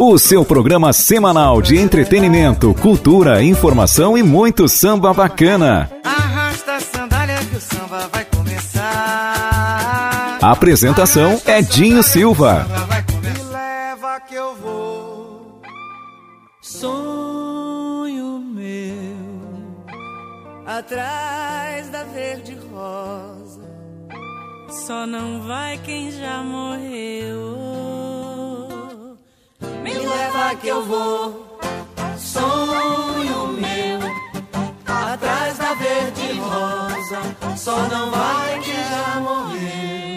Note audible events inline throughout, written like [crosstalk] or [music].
O seu programa semanal de entretenimento, cultura, informação e muito samba bacana. Arrasta a sandália que o samba vai começar. A apresentação é Dinho Silva. Me leva que eu vou. Sonho meu atrás da verde rosa. Só não vai quem já morreu. Leva que eu vou. Sonho meu atrás da verde rosa. Só não vai quem já morreu.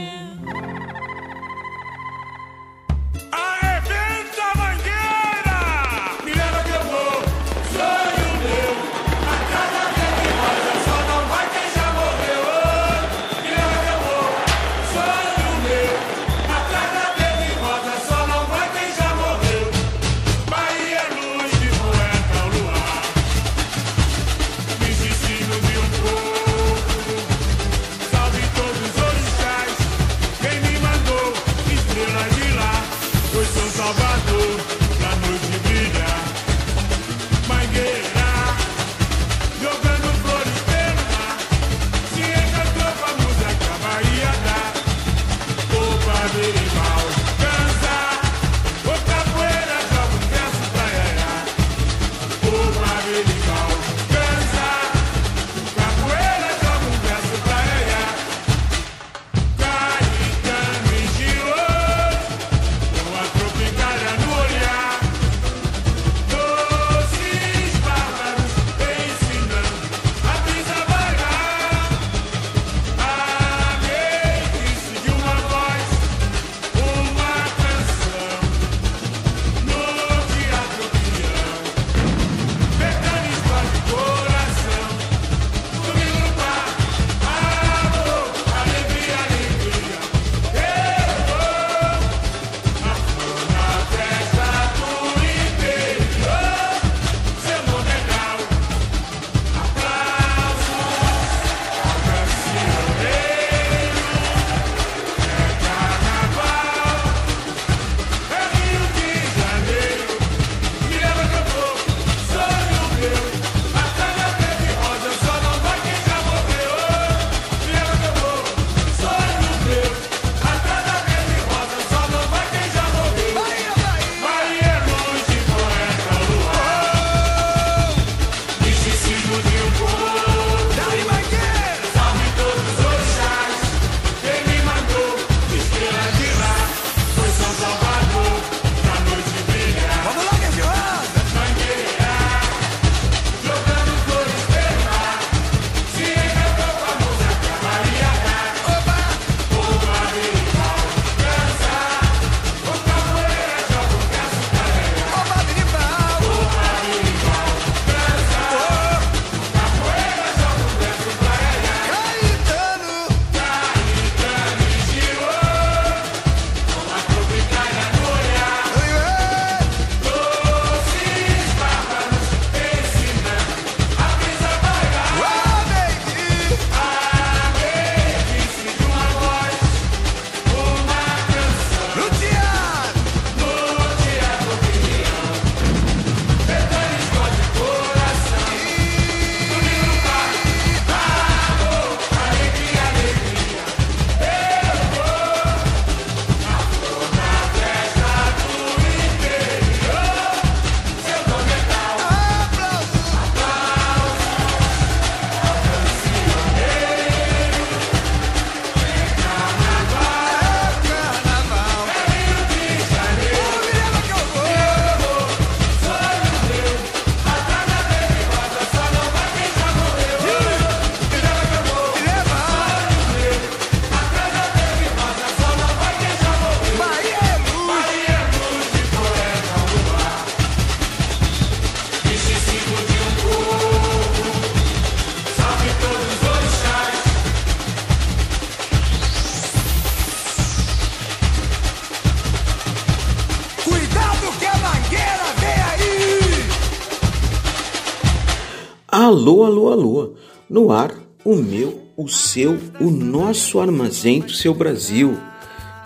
Alô, alô, alô. No ar, o meu, o seu, o nosso armazém do seu Brasil.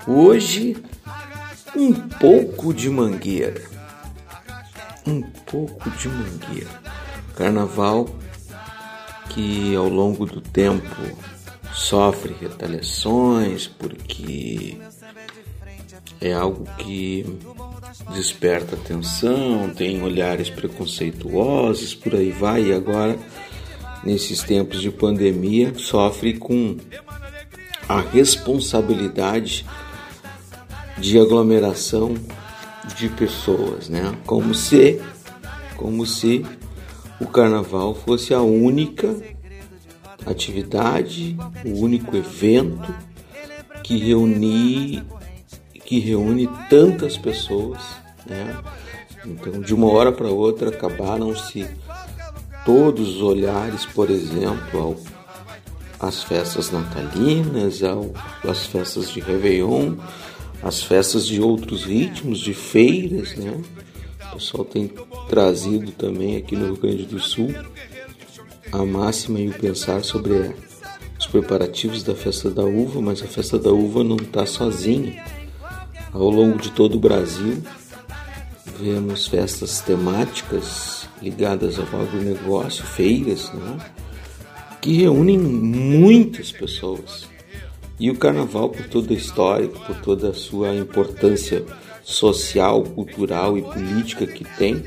Hoje, um pouco de mangueira. Um pouco de mangueira. Carnaval que ao longo do tempo sofre retaliações porque é algo que desperta atenção, tem olhares preconceituosos, por aí vai, e agora, nesses tempos de pandemia, sofre com a responsabilidade de aglomeração de pessoas, né? Como se, como se o carnaval fosse a única atividade, o único evento que reúne que reúne tantas pessoas, né? Então, de uma hora para outra acabaram-se todos os olhares, por exemplo, ao, às festas natalinas, ao, às festas de Réveillon, às festas de outros ritmos, de feiras, né? O pessoal tem trazido também aqui no Rio Grande do Sul a máxima e o pensar sobre os preparativos da festa da uva, mas a festa da uva não está sozinha. Ao longo de todo o Brasil, vemos festas temáticas ligadas ao agronegócio, feiras, né? que reúnem muitas pessoas. E o carnaval, por toda a história, por toda a sua importância social, cultural e política que tem,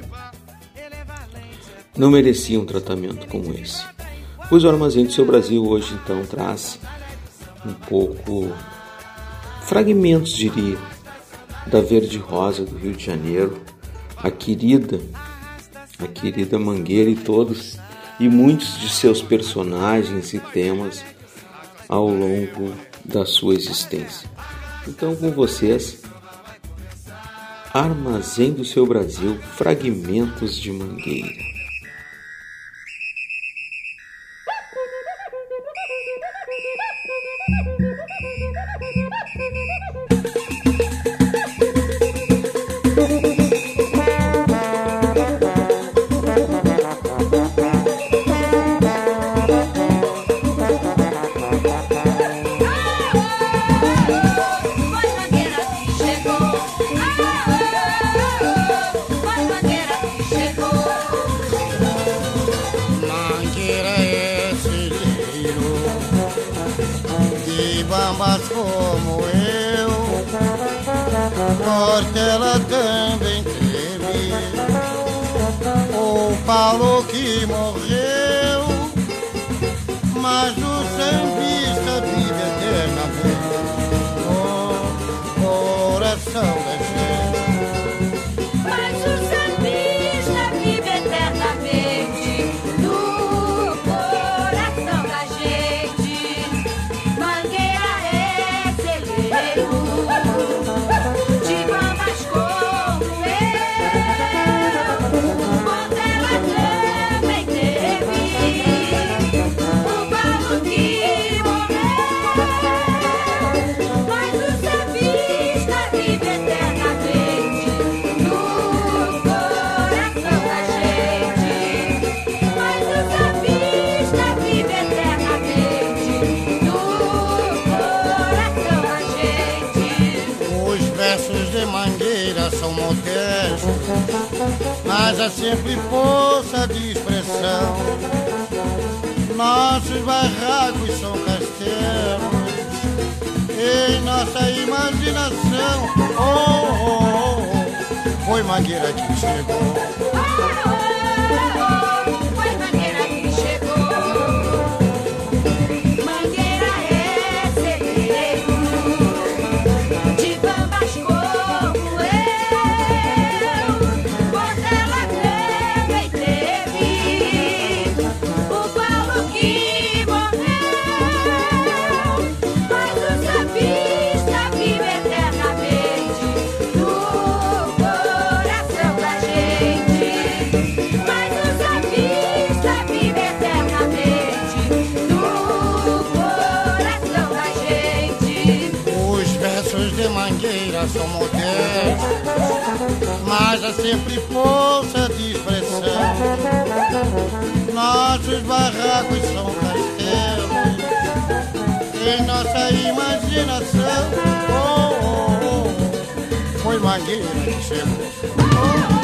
não merecia um tratamento como esse. Pois o Armazém do Seu Brasil hoje então traz um pouco fragmentos, diria, da Verde Rosa do Rio de Janeiro, a querida, a querida Mangueira e todos e muitos de seus personagens e temas ao longo da sua existência. Então, com vocês, Armazém do Seu Brasil, fragmentos de Mangueira. Porque ela também teve o Paulo que mas há sempre força de expressão. Nossos barracos são castelos em nossa imaginação. Oh, oh, oh, foi Mangueira que chegou. Mangueira são modestos, mas há sempre força de expressão. Nossos barracos são castelos. Em nossa imaginação, oh, oh, oh, foi mangueira que chegou.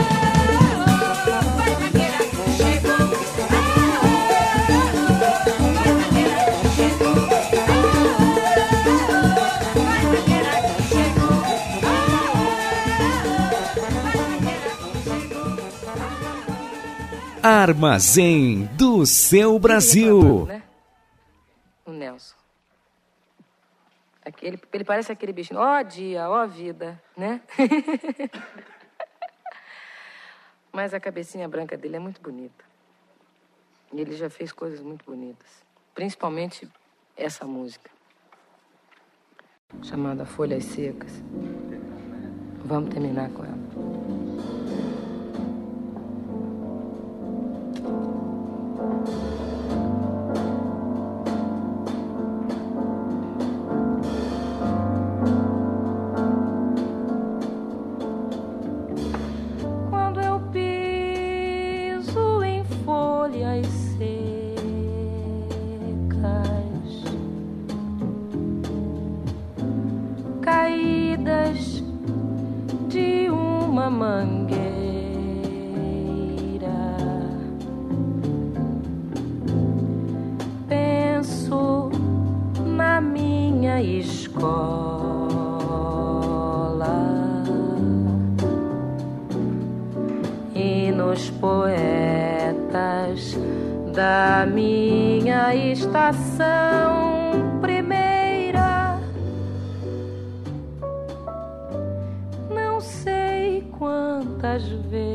Armazém do seu Brasil. Né? O Nelson. Aquele, ele parece aquele bichinho. Ó dia, ó vida, né? [laughs] Mas a cabecinha branca dele é muito bonita. E ele já fez coisas muito bonitas. Principalmente essa música. Chamada Folhas Secas. Vamos terminar com ela. thank you da minha estação primeira. Não sei quantas vezes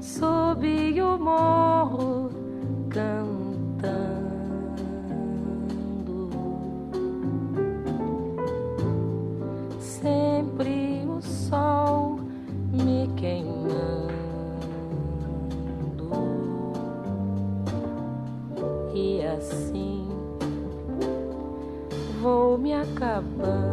subi o morro vou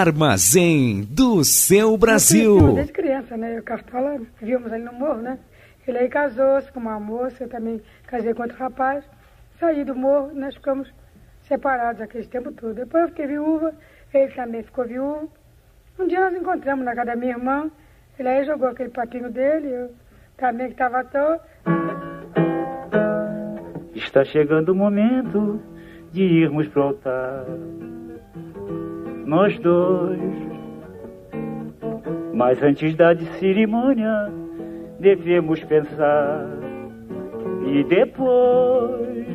Armazém do seu Brasil. Desde criança, né? Eu Cartola, víamos ali no morro, né? Ele aí casou-se com uma moça, eu também casei com outro rapaz. Saí do morro, nós ficamos separados aquele tempo todo. Depois eu fiquei viúva, ele também ficou viúvo. Um dia nós encontramos na casa da minha irmã, ele aí jogou aquele patinho dele, eu também que estava à toa. Está chegando o momento de irmos pro altar. Nós dois. Mas antes da cerimônia, devemos pensar. E depois,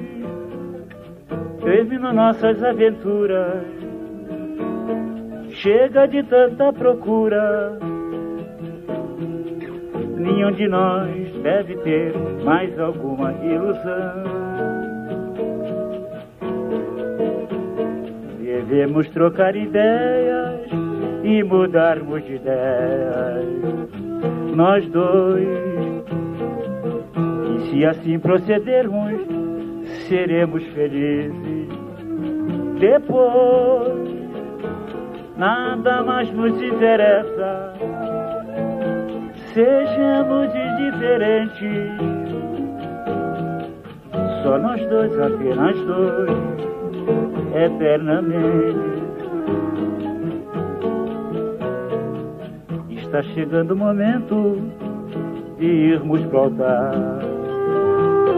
terminam nossas aventuras. Chega de tanta procura. Nenhum de nós deve ter mais alguma ilusão. Devemos trocar ideias e mudarmos de ideias. Nós dois. E se assim procedermos, seremos felizes. Depois, nada mais nos interessa. Sejamos indiferentes. Só nós dois, apenas dois, eternamente. Está chegando o momento de irmos pro altar.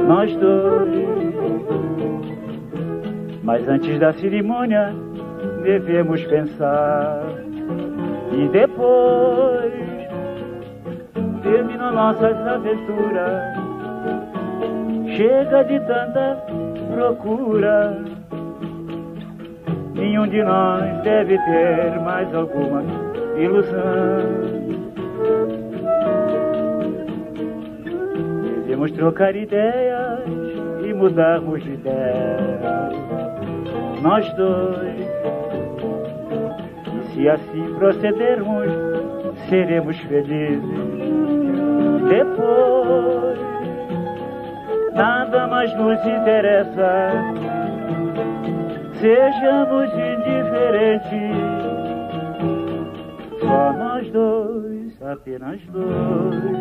Nós dois. Mas antes da cerimônia, devemos pensar. E depois, terminam nossas aventuras. Chega de tanta procura. Nenhum de nós deve ter mais alguma ilusão. Devemos trocar ideias e mudarmos de ideia. Nós dois. E se assim procedermos, seremos felizes. Depois, nada mais nos interessa. Sejamos indiferentes. Só nós dois, apenas dois,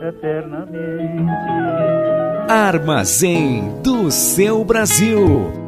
eternamente. Armazém do seu Brasil.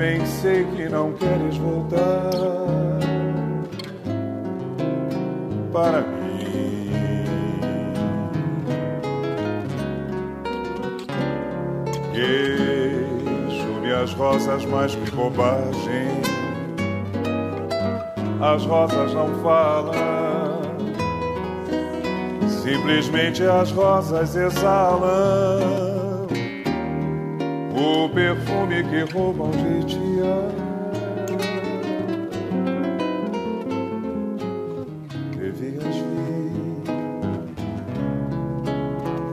Bem sei que não queres voltar para mim. Queixo-me as rosas, mas que bobagem. As rosas não falam, simplesmente as rosas exalam o perfume que roubam de ti. Devias vir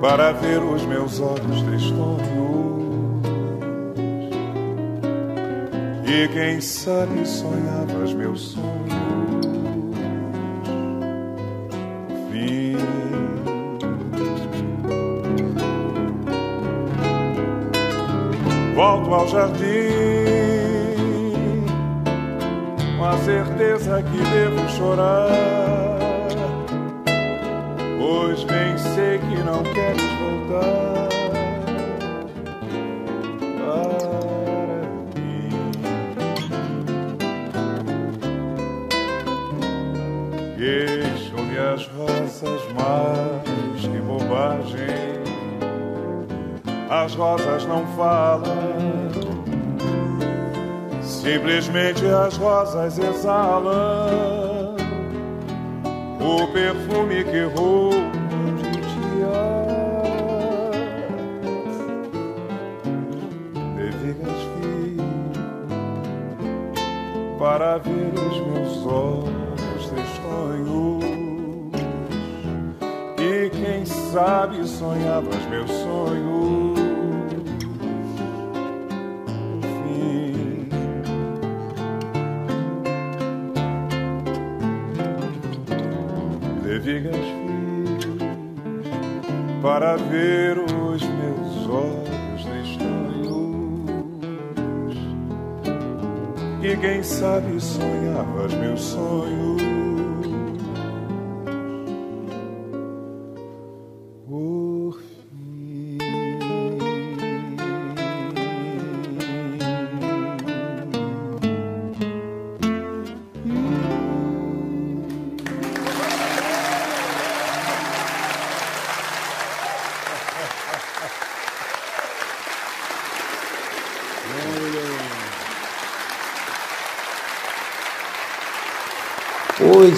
para ver os meus olhos tristonhos e quem sabe sonhavas meus sonhos. Volto ao jardim com a certeza que devo chorar, pois bem sei que não queres voltar. Queixo-me as rosas, mas que bobagem as rosas não falam, Simplesmente as rosas exalam o perfume que rouba de ti. Devigas para ver os meus olhos tristonhos e quem sabe sonhavas meus sonhos. Ver os meus olhos tristonhos e quem sabe sonhavas meus sonhos.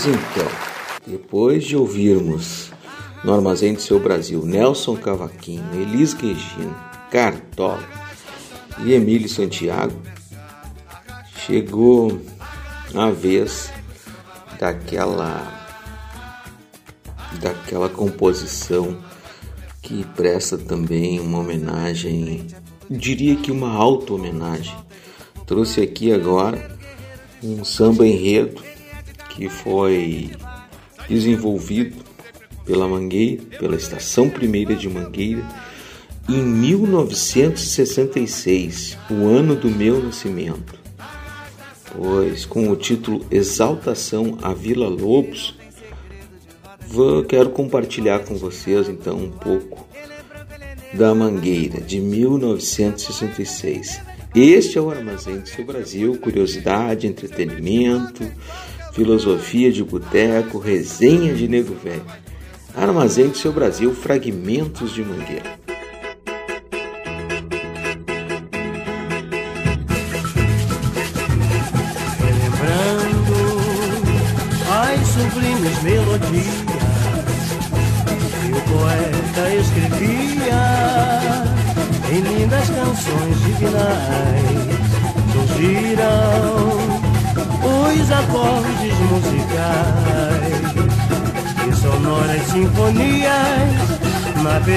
Pois então, depois de ouvirmos no Armazém do Seu Brasil Nelson Cavaquinho, Elis Regina, Cartola e Emílio Santiago, chegou a vez daquela daquela composição que presta também uma homenagem, diria que uma auto-homenagem. Trouxe aqui agora um samba enredo que foi desenvolvido pela Mangueira, pela Estação Primeira de Mangueira, em 1966, o ano do meu nascimento. Pois com o título Exaltação à Vila Lobos, vou, quero compartilhar com vocês então um pouco da Mangueira de 1966. Este é o Armazém do Seu Brasil, curiosidade, entretenimento, filosofia de boteco, resenha de nego velho. Armazém do Seu Brasil, fragmentos de mangueira.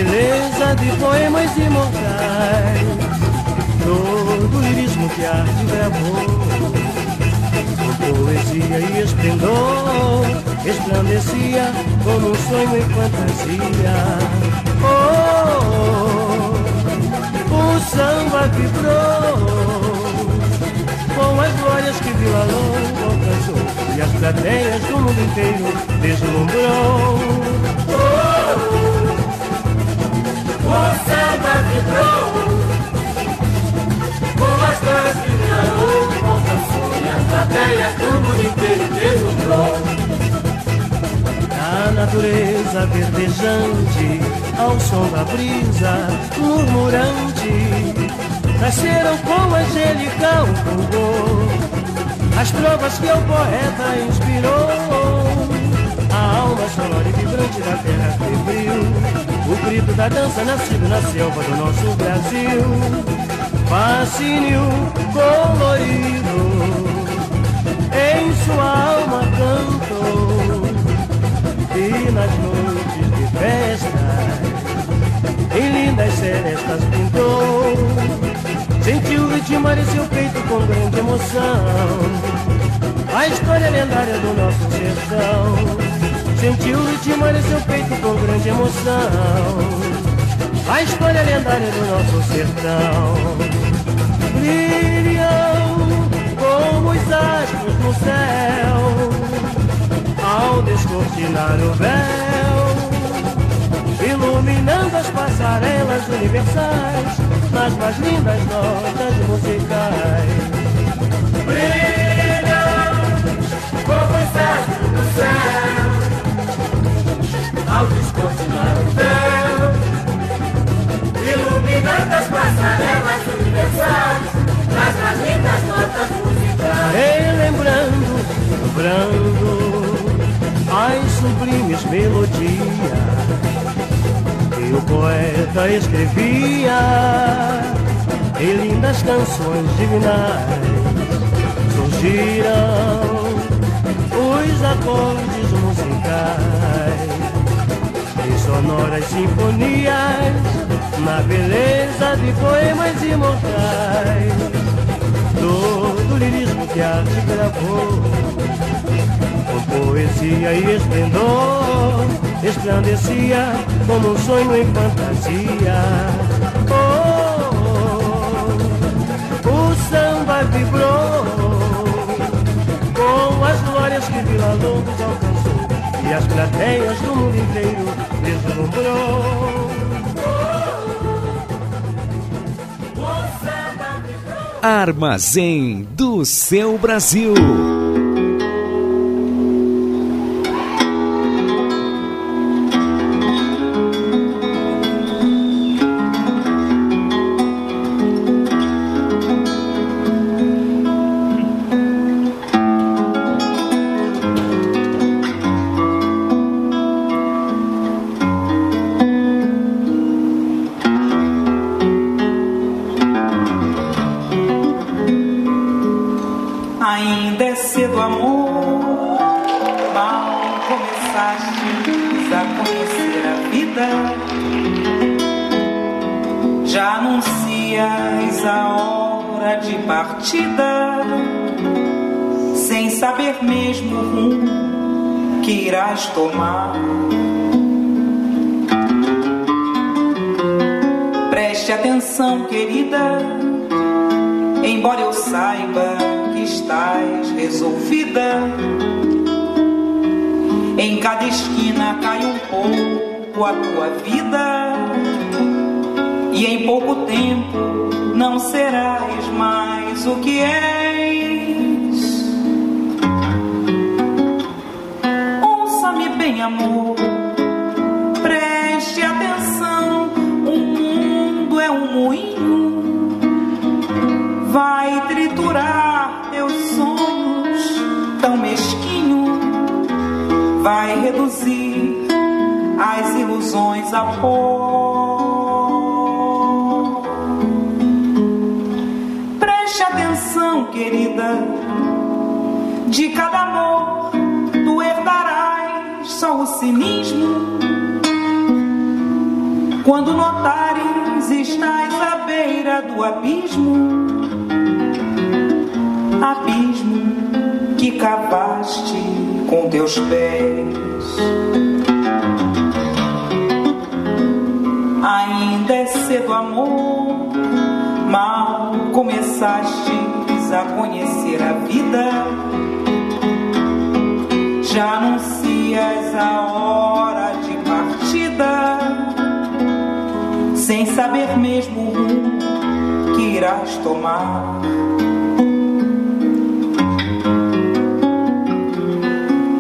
Beleza de poemas imortais. Todo lirismo que arte gravou com poesia e esplendor resplandecia como um sonho e fantasia. Oh, oh, oh, o samba vibrou com as glórias que Vila Longa alcançou e as plateias do mundo inteiro deslumbrou. Oh, o samba vibrou com as glórias que Vila Longa alcançou e as plateias do mundo inteiro deslumbrou. A natureza verdejante, ao som da brisa murmurante, nasceram com angelical fulgor as trovas que o poeta inspirou. A alma sonora e vibrante da terra febril, o grito da dança nascido na selva do nosso Brasil, fascínio colorido. Em sua alma cantou e nas noites de festa em lindas serestas pintou. Sentiu ritmar em seu peito com grande emoção. A história lendária do nosso sertão Sentiu ritmar em seu peito com grande emoção. A história lendária do nosso sertão. Brilham como os astros no céu Ao descortinar o véu iluminando as passarelas universais nas mais lindas notas musicais. Brilham como os astros do céu descortinar o véu, iluminando as passarelas universais nas lindas notas musicais. relembrando, lembrando as sublimes melodias que o poeta escrevia e lindas canções divinais surgiram os acordes musicais sonoras sinfonias na beleza de poemas imortais. Todo lirismo que a arte gravou com poesia e esplendor resplandecia como um sonho em fantasia. Oh, oh, o samba vibrou com as glórias que Vila Lobos alcançou e as plateias do mundo inteiro deslumbrou Armazém do seu Brasil. Tua vida, e em pouco tempo não serás mais o que és. Cinismo. Quando notares estás à beira do abismo, abismo que cavaste com teus pés. Ainda é cedo, amor, mal começastes a conhecer a vida. Já anuncias a hora de partida, sem saber mesmo o rumo que irás tomar.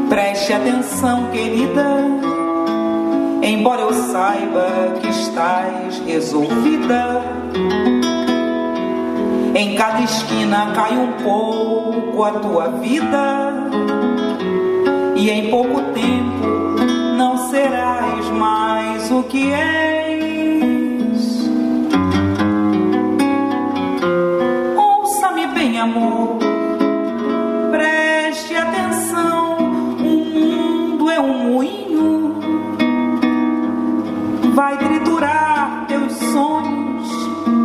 Preste atenção, querida, embora eu saiba que estás resolvida. Em cada esquina cai um pouco a tua vida, e em pouco tempo não serás mais o que és. Ouça-me bem, amor, preste atenção. O mundo é um moinho, vai triturar teus sonhos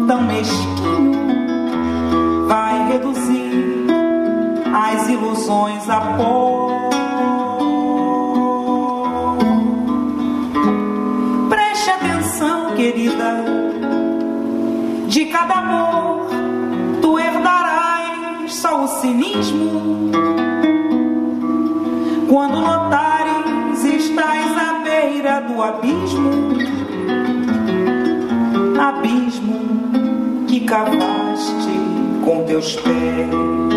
tão mesquinho, vai reduzir as ilusões a pó. Querida, de cada amor tu herdarás só o cinismo. Quando notares estás à beira do abismo, abismo que cavaste com teus pés.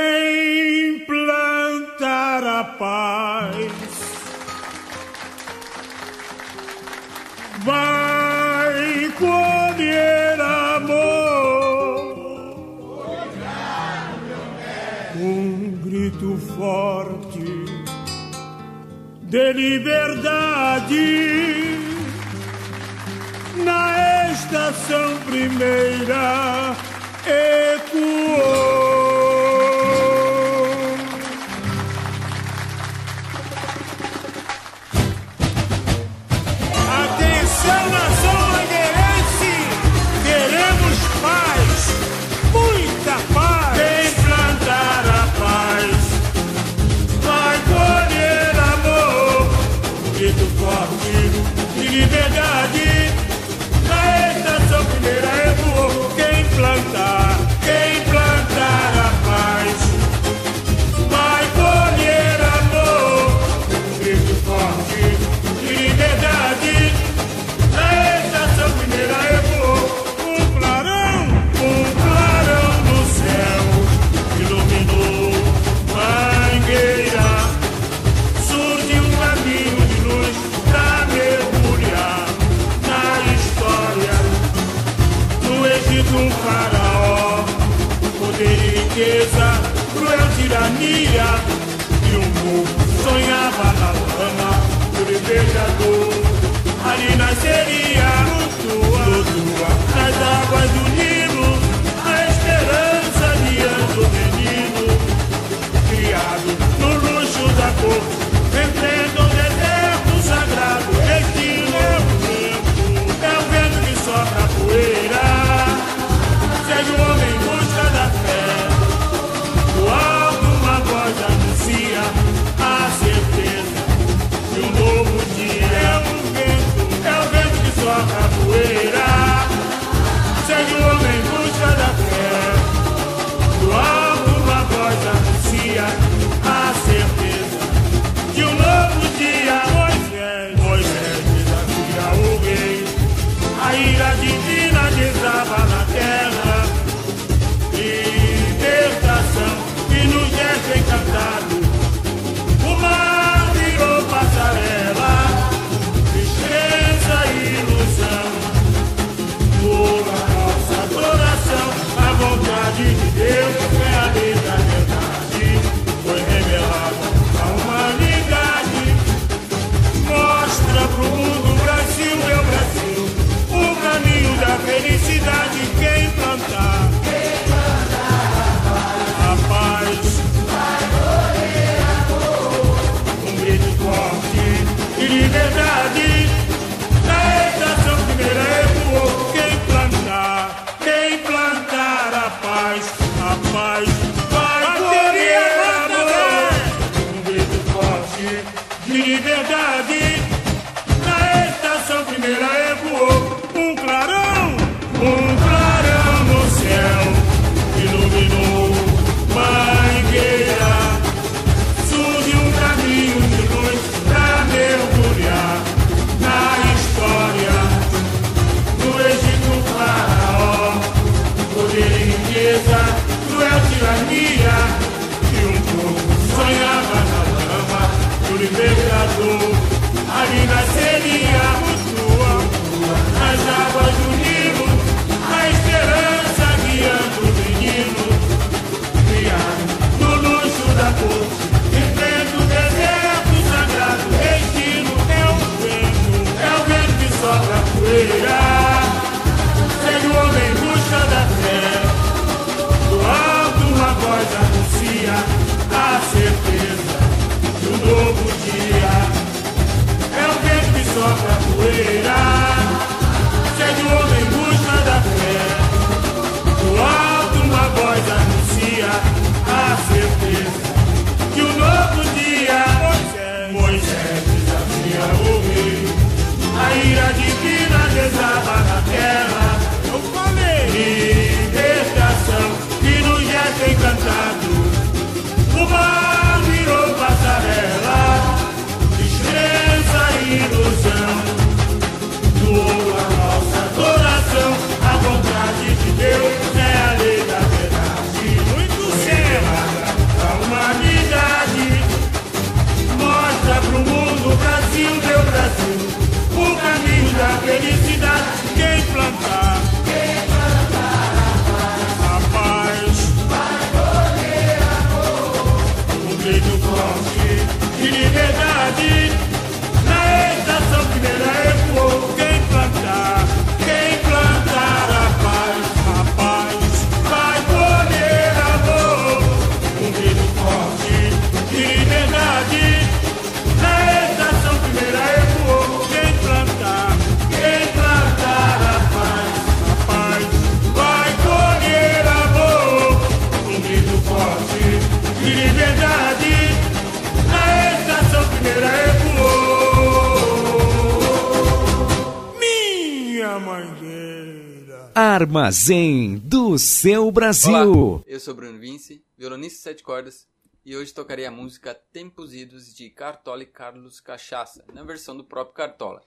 Armazém do seu Brasil. Olá, eu sou Bruno Vince, violonista de sete cordas, e hoje tocarei a música Tempos Idos de Cartola e Carlos Cachaça, na versão do próprio Cartola,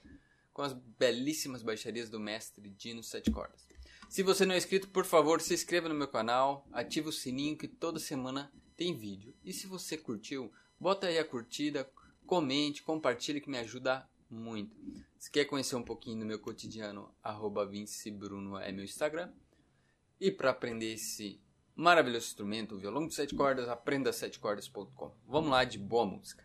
com as belíssimas baixarias do mestre Dino Sete Cordas. Se você não é inscrito, por favor, se inscreva no meu canal, ative o sininho que toda semana tem vídeo. E se você curtiu, bota aí a curtida, comente, compartilhe que me ajuda muito. Se quer conhecer um pouquinho do meu cotidiano, vincebruno é meu Instagram. E para aprender esse maravilhoso instrumento, o violão de sete cordas, aprenda setecordas.com. Vamos lá de boa música.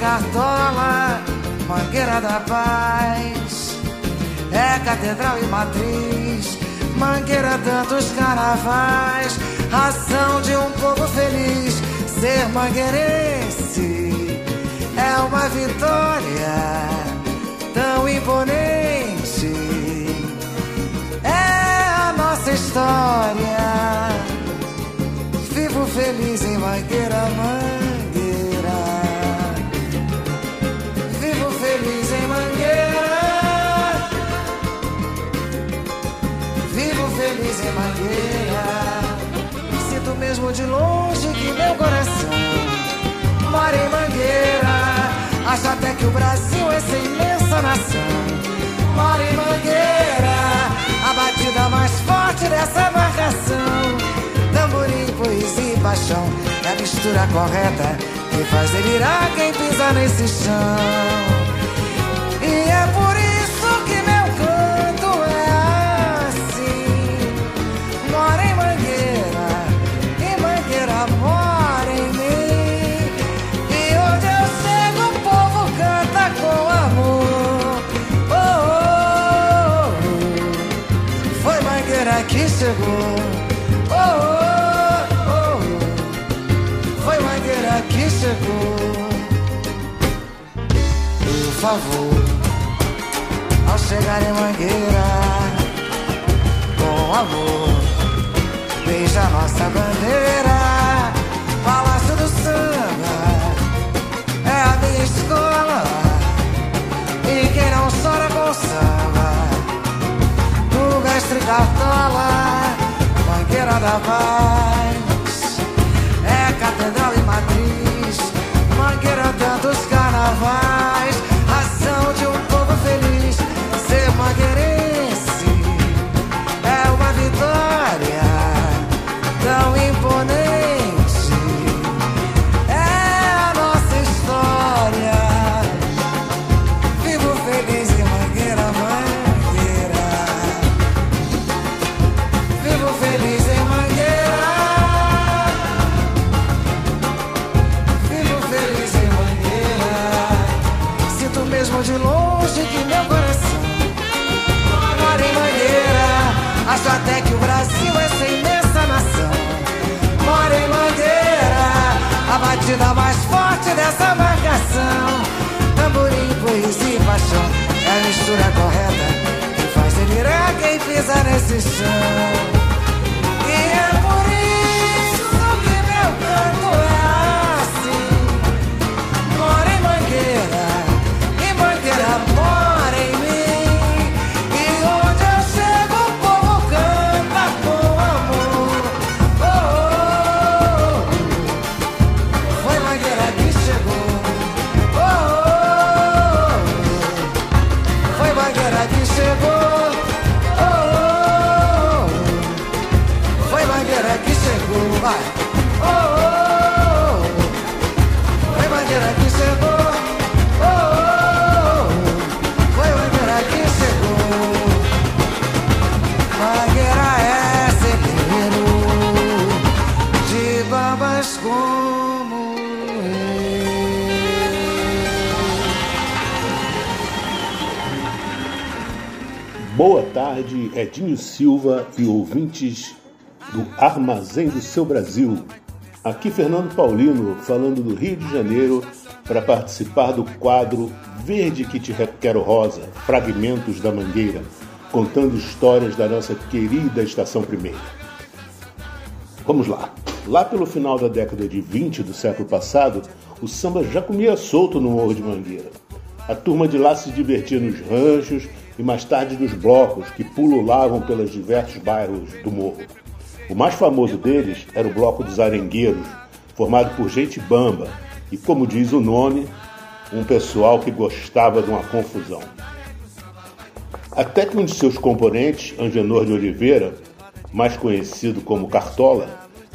Cartola, Mangueira da Paz. É catedral e matriz, Mangueira tantos carnavais. Razão de um povo feliz, ser mangueirense é uma vitória tão imponente. É a nossa história. Vivo feliz em Mangueira, Mangueira. Em Mangueira. Sinto mesmo de longe que meu coração mora em Mangueira. Acho até que o Brasil, essa imensa nação, mora em Mangueira. A batida mais forte dessa marcação. Tamborim, poesia e paixão. É a mistura correta que faz delirar quem pisa nesse chão. Chegou. Oh, oh, oh. Foi Mangueira que chegou. Por favor, ao chegar em Mangueira, com amor, beija nossa bandeira. Palácio do Samba é a minha escola. E quem não chora com samba, do mestre Cartola, Mangueira da Paz, é catedral e matriz, Mangueira tantos carnavais, A mistura correta que faz delirar quem pisa nesse chão. Tarde, Edinho Silva e ouvintes do Armazém do Seu Brasil. Aqui Fernando Paulino, falando do Rio de Janeiro, para participar do quadro Verde que te quero rosa, Fragmentos da Mangueira, contando histórias da nossa querida Estação Primeira. Vamos lá. Lá pelo final da década de 20 do século passado, o samba já comia solto no Morro de Mangueira. A turma de lá se divertia nos ranchos e mais tarde nos blocos que pululavam pelos diversos bairros do morro. O mais famoso deles era o Bloco dos Arengueiros, formado por gente bamba e, como diz o nome, um pessoal que gostava de uma confusão. Até que um de seus componentes, Angenor de Oliveira, mais conhecido como Cartola,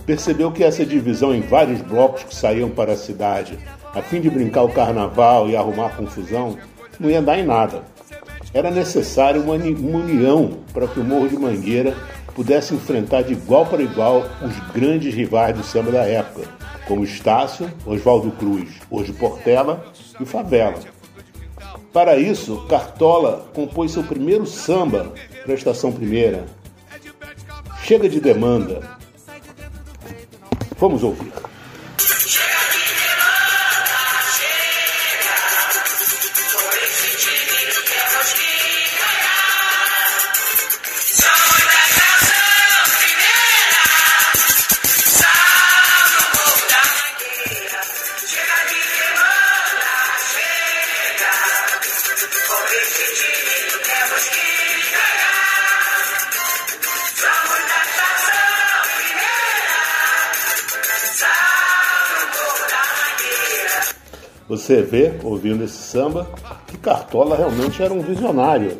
percebeu que essa divisão em vários blocos que saíam para a cidade, a fim de brincar o carnaval e arrumar confusão, não ia dar em nada. Era necessário uma união para que o Morro de Mangueira pudesse enfrentar de igual para igual os grandes rivais do samba da época, como Estácio, Oswaldo Cruz, hoje Portela e Favela. Para isso, Cartola compôs seu primeiro samba para a Estação Primeira. Chega de demanda. Vamos ouvir. Você vê, ouvindo esse samba, que Cartola realmente era um visionário,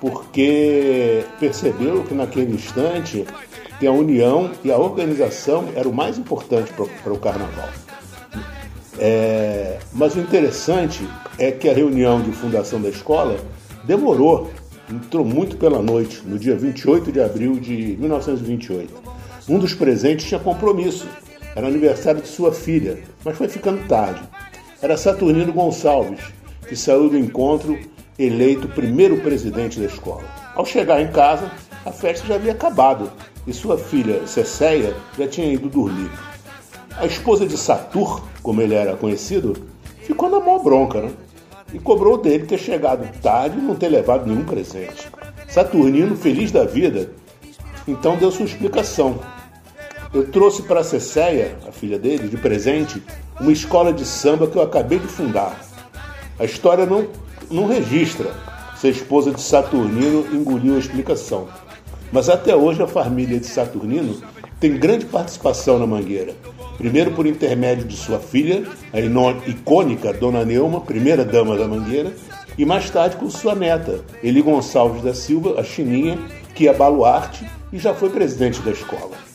porque percebeu que naquele instante que a união e a organização era o mais importante para o carnaval. É, mas o interessante é que a reunião de fundação da escola demorou, entrou muito pela noite, no dia 28 de abril de 1928. Um dos presentes tinha compromisso, era aniversário de sua filha, mas foi ficando tarde era Saturnino Gonçalves, que saiu do encontro eleito primeiro presidente da escola. Ao chegar em casa, a festa já havia acabado e sua filha, Cecéia, já tinha ido dormir. A esposa de Satur, como ele era conhecido, ficou na mão bronca, né? E cobrou dele ter chegado tarde e não ter levado nenhum presente. Saturnino, feliz da vida, então deu sua explicação. Eu trouxe para Cecéia, a filha dele, de presente, uma escola de samba que eu acabei de fundar. A história não, não registra se a esposa de Saturnino engoliu a explicação. Mas até hoje a família de Saturnino tem grande participação na Mangueira. Primeiro por intermédio de sua filha, a icônica Dona Neuma, primeira dama da Mangueira, e mais tarde com sua neta, Eli Gonçalves da Silva, a Chininha, que é baluarte e já foi presidente da escola.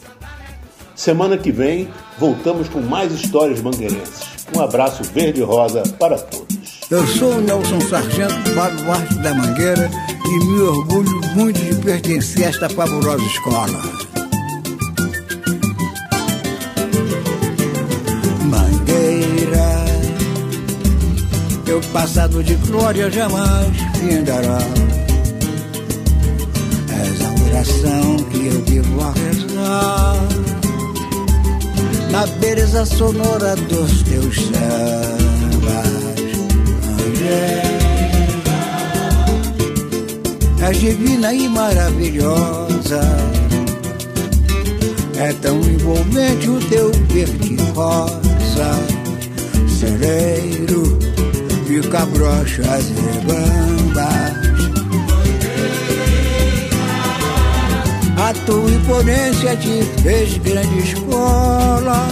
Semana que vem voltamos com mais histórias mangueirenses. Um abraço verde e rosa para todos. Eu sou o Nelson Sargento, baluarte da Mangueira, e me orgulho muito de pertencer a esta fabulosa escola. Mangueira, teu passado de glória jamais findará. És a oração que eu vivo a rezar na beleza sonora dos teus sambas, Angélica. És divina e maravilhosa, é tão envolvente o teu verde rosa, celeiro de cabrochas e bambas. A tua imponência te fez grande escola.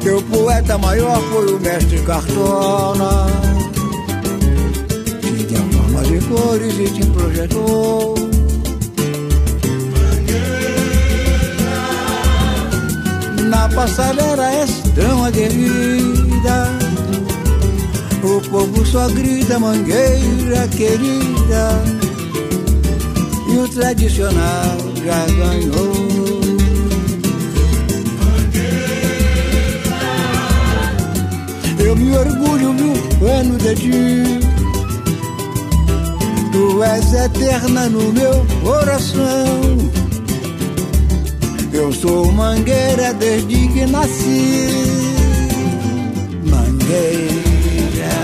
Teu poeta maior foi o mestre Cartola. Te deu forma de cores e te projetou. Na passarela és tão aguerrida. O povo só grita, mangueira querida o tradicional já ganhou. Eu me orgulho, meu pano de ti. Tu és eterna no meu coração. Eu sou mangueira desde que nasci. Mangueira,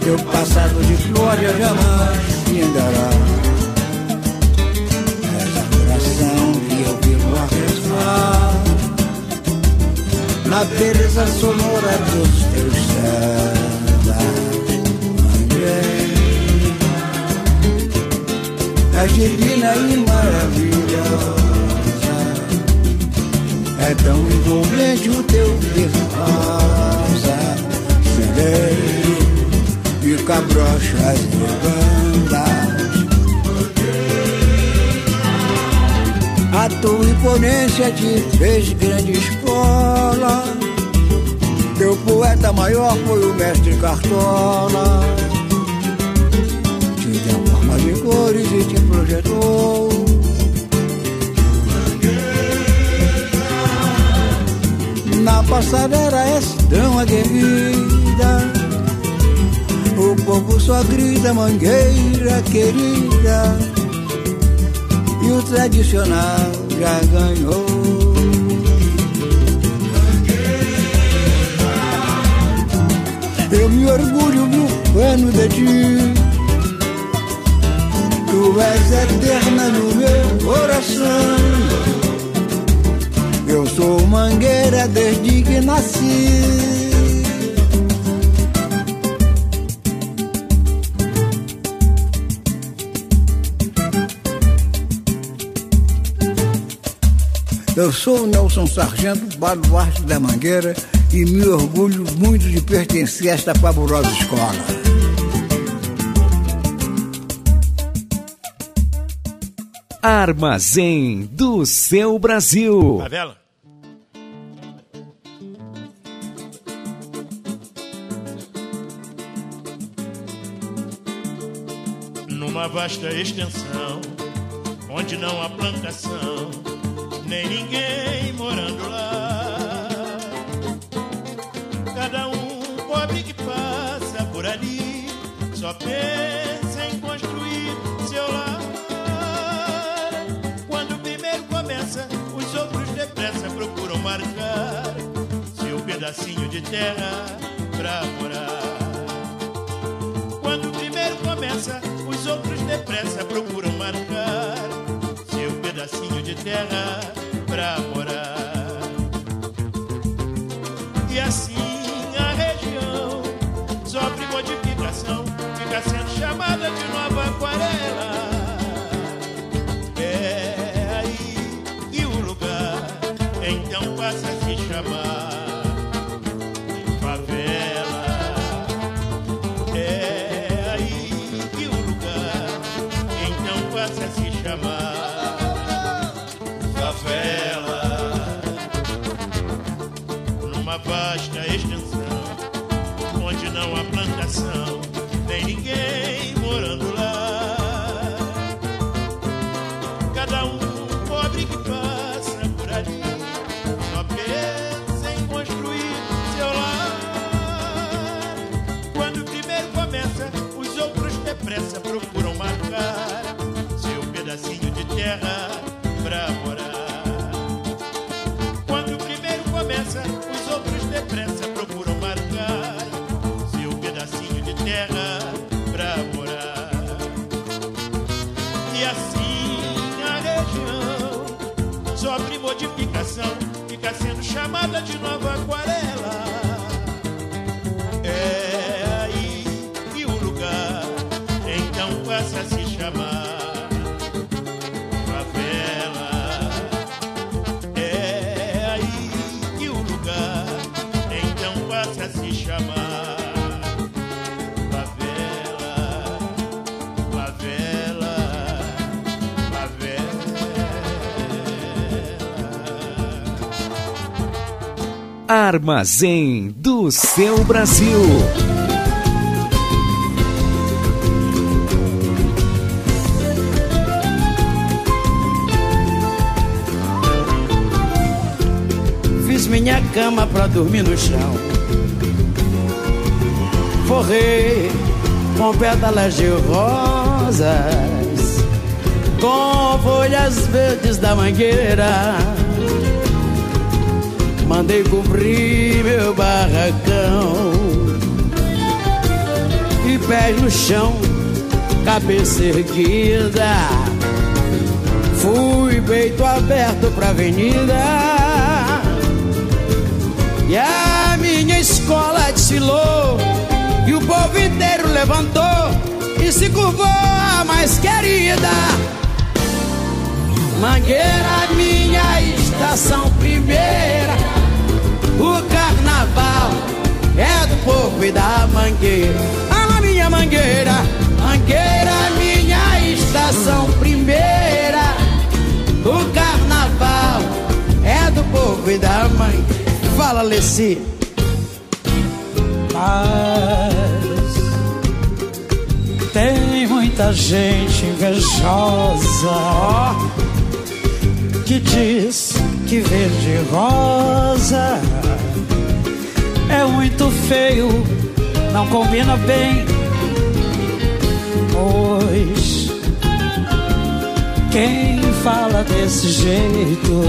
teu passado de glória jamais findará. És Na beleza sonora dos teus. Mangueira, és divina e maravilhosa. É tão envolvente o teu rosa Serei e cabrochas e bandas A tua imponência te fez grande escola. Teu poeta maior foi o mestre Cartola. Te deu forma de cores e te projetou. Na passarela és tão aguerrida O povo só grita mangueira querida. E o tradicional já ganhou. Eu me orgulho do pano de ti. Tu és eterna no meu coração. Eu sou mangueira desde que nasci. Eu sou o Nelson Sargento, baluarte da Mangueira, e me orgulho muito de pertencer a esta fabulosa escola. Armazém do seu Brasil. Favela. Numa vasta extensão, onde não há plantação, nem ninguém morando lá. Cada um pobre que passa por ali, só pensa em construir seu lar. Quando o primeiro começa, os outros depressa procuram marcar seu pedacinho de terra pra morar. Quando o primeiro começa, os outros depressa procuram marcar pedacinho de terra pra morar. E assim a região sofre modificação, fica sendo chamada de nova aquarela. É aí que o lugar então passa a depressa procuram marcar seu pedacinho de terra pra morar. Quando o primeiro começa, os outros depressa procuram marcar seu pedacinho de terra pra morar. E assim a região sofre modificação, fica sendo chamada de nova aquarela. Armazém do seu Brasil. Fiz minha cama pra dormir no chão. Forrei com pétalas de rosa. rosas com folhas verdes da mangueira. Mandei cobrir meu barracão e pés no chão, cabeça erguida. Fui peito aberto pra avenida e a minha escola desfilou e o povo inteiro levantou e se curvou a mais querida. Mangueira, minha estação primeira. É do povo e da mangueira. Ah, minha mangueira, mangueira, minha estação primeira. O carnaval é do povo e da mãe. Fala, Leci. Mas tem muita gente invejosa que diz que verde rosa é muito feio, não combina bem. Pois quem fala desse jeito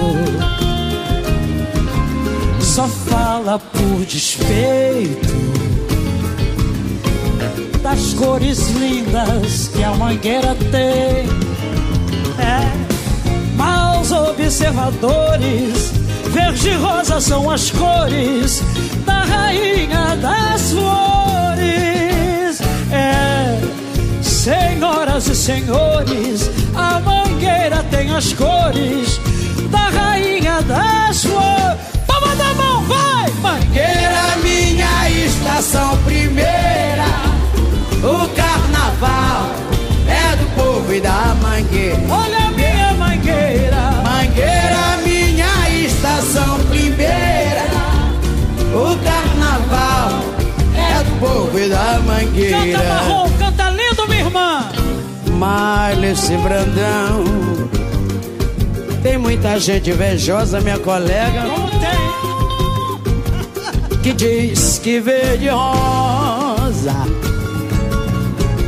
só fala por despeito das cores lindas que a mangueira tem. É, maus observadores, verde e rosa são as cores rainha das flores. É, senhoras e senhores, a mangueira tem as cores da rainha das flores. Palma da mão, vai! Mangueira, minha estação primeira. O carnaval é do povo e da mangueira. Olha povo e da mangueira. Canta marrom, canta lindo, minha irmã. Marley Brandão. Tem muita gente invejosa, minha colega. Como tem? Que diz que verde rosa.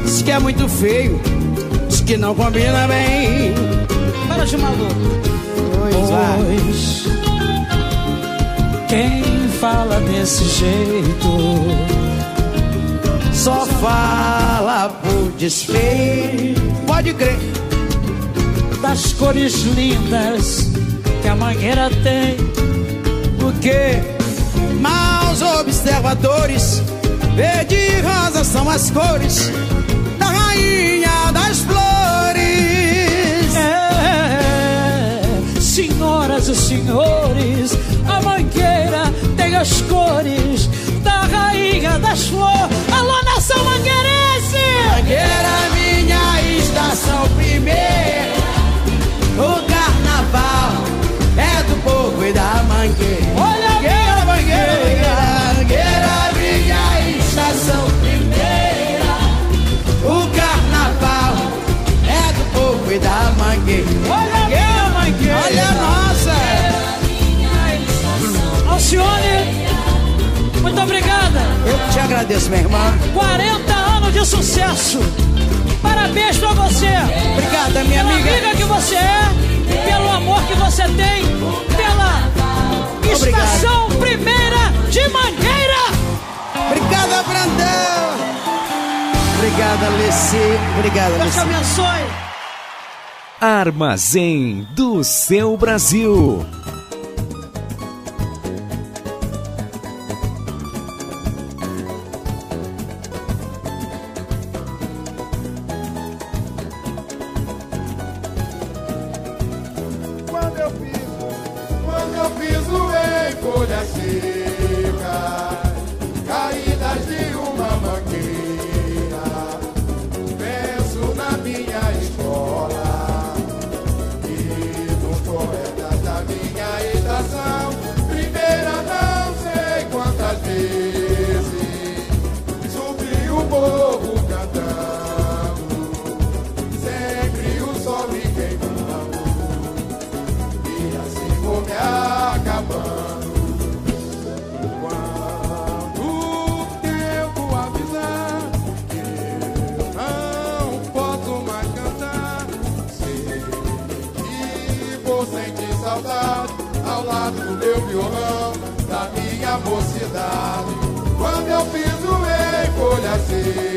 Diz que é muito feio. Diz que não combina bem. Para de maluco. Pois. Pois quem fala desse jeito Só fala por despeito. Pode crer. das cores lindas que a mangueira tem. Porque maus observadores, verde e rosa são as cores da rainha das flores. É, senhoras e senhores, a mangueira tem as cores da rainha das flores. Alô, nação mangueirense! Mangueira, minha estação primeira. O carnaval é do povo e da mangueira. Olha a Mangueira, mangueira, mangueira, minha estação primeira. O carnaval é do povo e da mangueira. Olha a minha mangueira! Olha a nossa. Alcione, te agradeço, minha irmã. 40 anos de sucesso. Parabéns pra você. Obrigada, minha pela amiga. que você é, pelo amor que você tem, pela Obrigado. estação primeira de Mangueira. Obrigada, Brandão. Obrigada, Leci. Obrigada, Deus te Leci. abençoe. Armazém do seu Brasil. assim.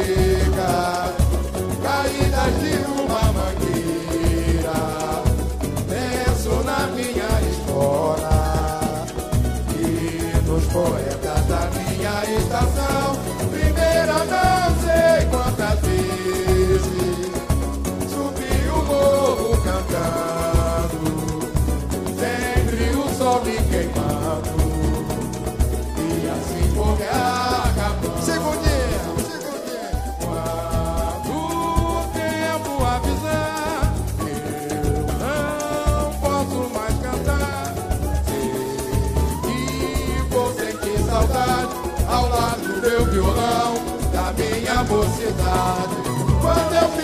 Quando eu fiz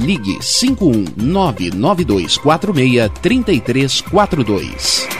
ligue 51992463342.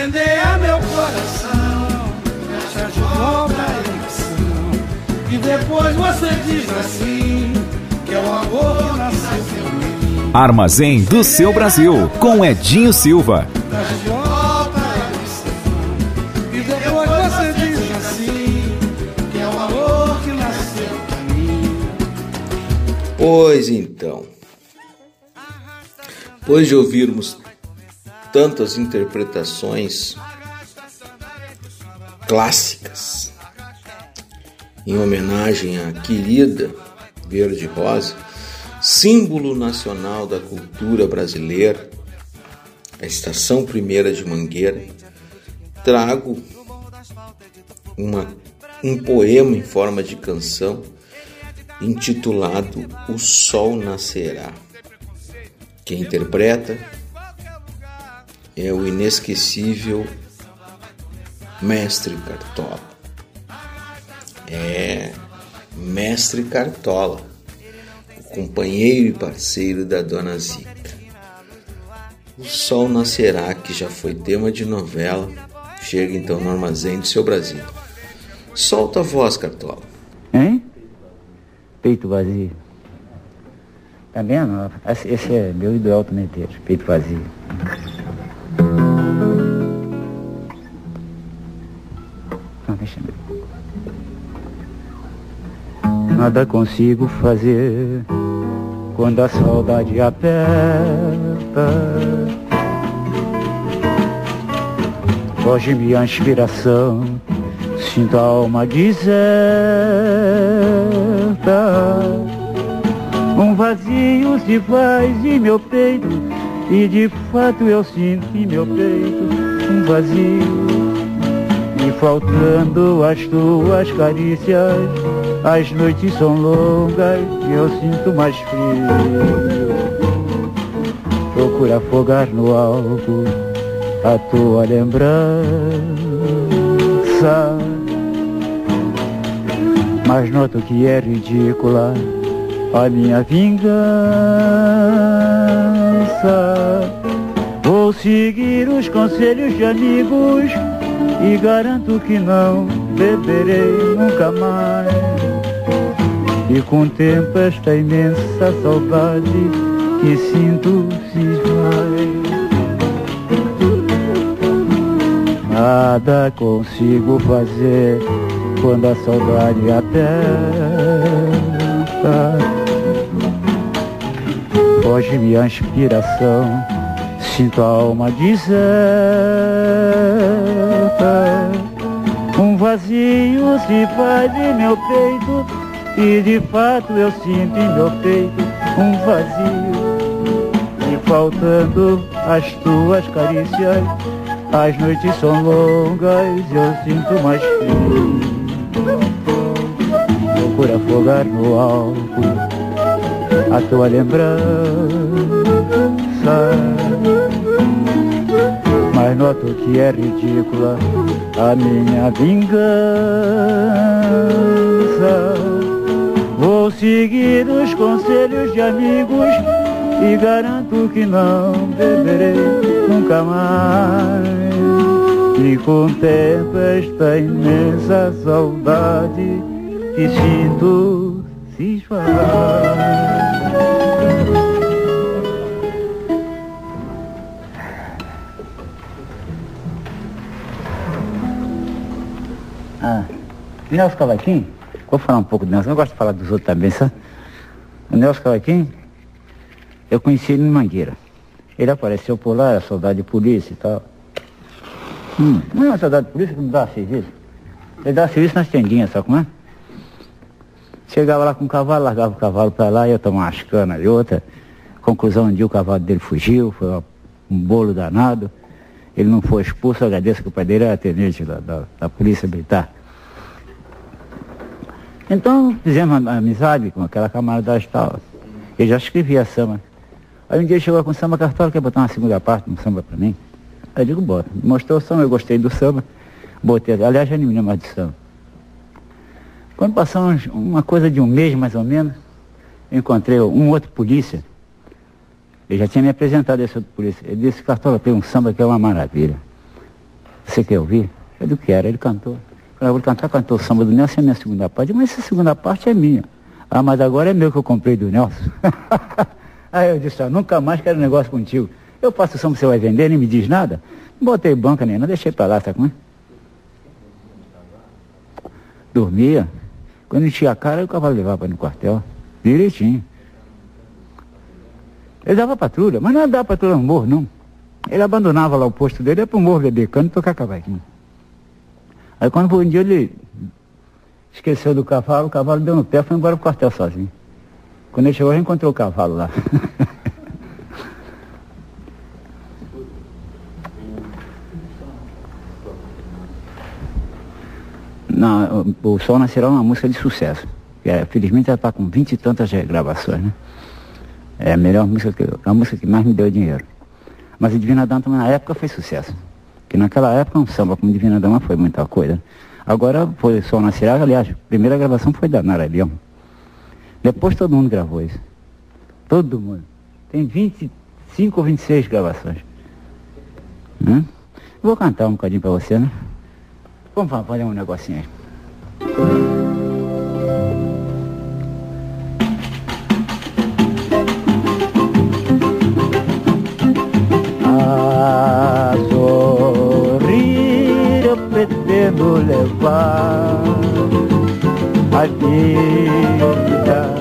Incendeia meu coração, te ajudou pra eleição. E depois você diz assim, que é o amor que nasceu em mim. Armazém do seu Brasil, com Edinho Silva. Te ajudou pra eleição. E depois você diz assim, que é o amor que nasceu pra mim. Pois então, depois de ouvirmos tantas interpretações clássicas em homenagem à querida Verde Rosa, símbolo nacional da cultura brasileira, a Estação Primeira de Mangueira, trago uma, um poema em forma de canção intitulado O Sol Nascerá. Quem interpreta é o inesquecível Mestre Cartola. É Mestre Cartola, o companheiro e parceiro da Dona Zica. O Sol Nascerá, que já foi tema de novela, chega então no armazém do seu Brasil. Solta a voz, Cartola. Hein? Peito vazio. Tá vendo? Esse é meu ideal também peito vazio. Nada consigo fazer quando a saudade aperta. Foge minha inspiração, sinto a alma deserta. Um vazio se faz em meu peito e de fato eu sinto em meu peito um vazio. E faltando as tuas carícias, as noites são longas e eu sinto mais frio. Procura afogar no álcool a tua lembrança. Mas noto que é ridícula a minha vingança. Vou seguir os conselhos de amigos e garanto que não beberei nunca mais. E tempo esta imensa saudade que sinto se esvai. Nada consigo fazer quando a saudade aperta. Foge minha inspiração, sinto a alma deserta. Um vazio se faz em meu peito e de fato eu sinto em meu peito um vazio. E faltando as tuas carícias, as noites são longas e eu sinto mais frio. Procura afogar no álcool a tua lembrança. Mas noto que é ridícula a minha vingança. Vou seguir os conselhos de amigos e garanto que não beberei nunca mais. E contemplo esta imensa saudade que sinto se esvair. Ah, Nelson Cavaquim, vou falar um pouco do Nelson, eu gosto de falar dos outros também, sabe? O Nelson Cavaquim, eu conheci ele em Mangueira. Ele apareceu por lá, era soldado de polícia e tal. Hum, não é soldado de polícia que não dava serviço. Ele dava serviço nas tendinhas, sabe como é? Chegava lá com o cavalo, largava o cavalo para lá, ia tomar umas canas e outra. Conclusão, um dia o cavalo dele fugiu, foi um bolo danado. Ele não foi expulso, agradeço que o pai dele era tenente da, da, da Polícia Militar. Então fizemos amizade com aquela camaradagem e tal. Ele já escrevia samba. Aí um dia chegou com samba cartola, quer botar uma segunda parte, um samba para mim. Aí eu digo, bota. Mostrou o samba, eu gostei do samba. Botei, aliás, já nem me lembro mais de samba. Quando passamos uma coisa de um mês mais ou menos, eu encontrei um outro polícia. Ele já tinha me apresentado esse outro polícia. Ele disse, Cartola, tem um samba que é uma maravilha. Você quer ouvir? Eu disse, quero. Ele cantou. Vou cantar, cantou o samba do Nelson, é a minha segunda parte. Mas essa segunda parte é minha. Ah, mas agora é meu que eu comprei do Nelson. [laughs] Aí eu disse, ah, nunca mais quero negócio contigo. Eu faço o samba, você vai vender, nem me diz nada. Não botei banca nem, não deixei pra lá, sabe como é? Dormia. Quando enchia a cara, o cavalo levava no quartel. Direitinho. Ele dava patrulha, mas não dava patrulha no morro, não. Ele abandonava lá o posto dele, ia pro morro beber cano e tocar cavaquinho. Aí quando foi um dia ele esqueceu do cavalo, o cavalo deu no pé foi embora pro quartel sozinho. Quando ele chegou, encontrou o cavalo lá. [laughs] O Sol Nascerá é uma música de sucesso. É, felizmente ela está com vinte e tantas gravações, né? É a melhor música que eu, a música que mais me deu dinheiro. Mas a Divina Dama na época foi sucesso. Que naquela época um samba como Divina Dama foi muita coisa. Agora foi Sol Nascerá, aliás, a primeira gravação foi da Nara Leão. Depois todo mundo gravou isso. Todo mundo. Tem 25 ou 26 gravações. Né? Vou cantar um bocadinho para você, né? Vamos fazer um negocinho aí. Vida.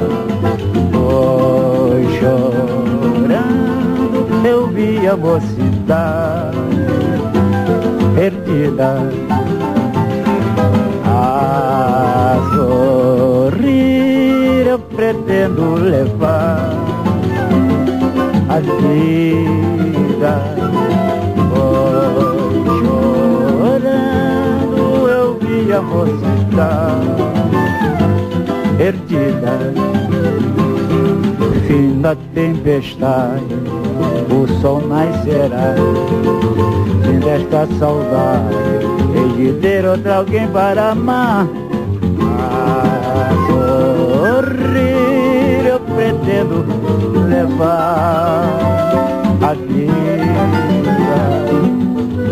Foi chorando, eu vi a mocidade perdida. A sorrir eu pretendo levar a vida. Foi chorando, eu vi a mocidade Perdida, Fim da tempestade, o sol nascerá. Fim desta saudade, hei de ter outra alguém para amar. A sorrir eu pretendo levar a vida.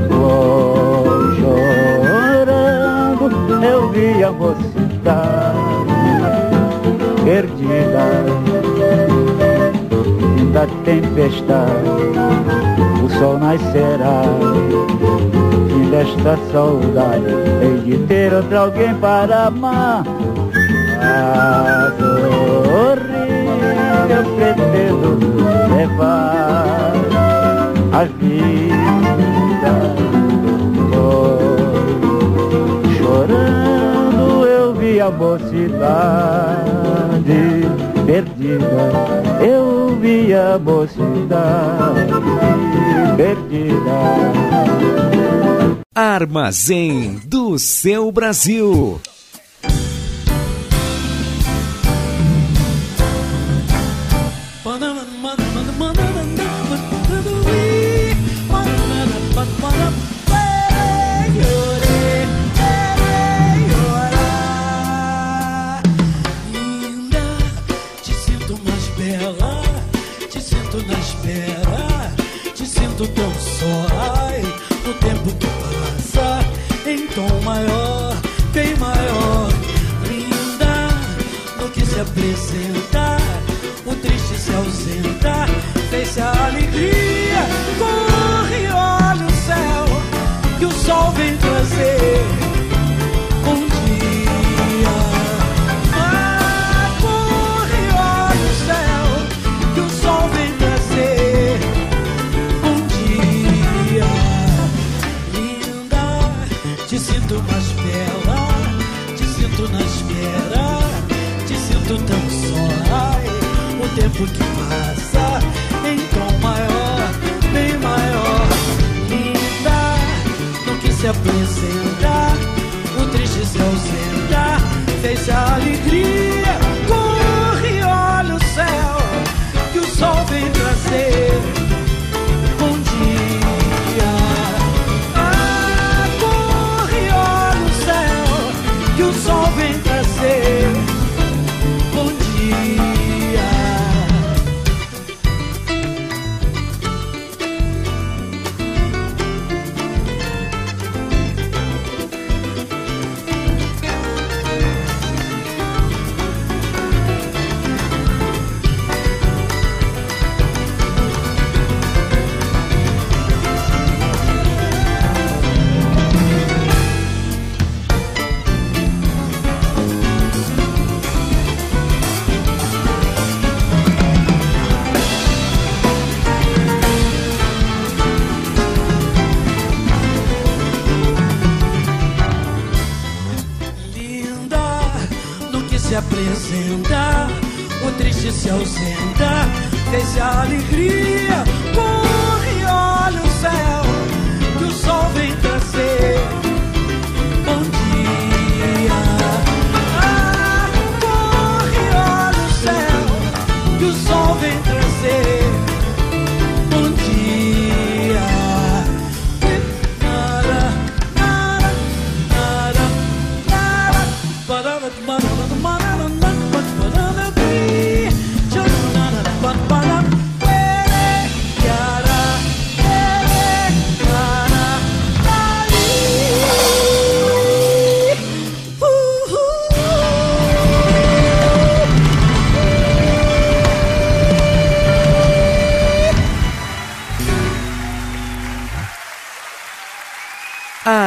Vou chorando, eu vi a mocidade perdida. Da tempestade o sol nascerá. Fim desta saudade hei de ter outra alguém para amar. A dor eu pretendo levar a vida oh, chorando vi a mocidade perdida, eu vi a mocidade perdida. Armazém do seu Brasil.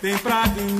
tem pra mim.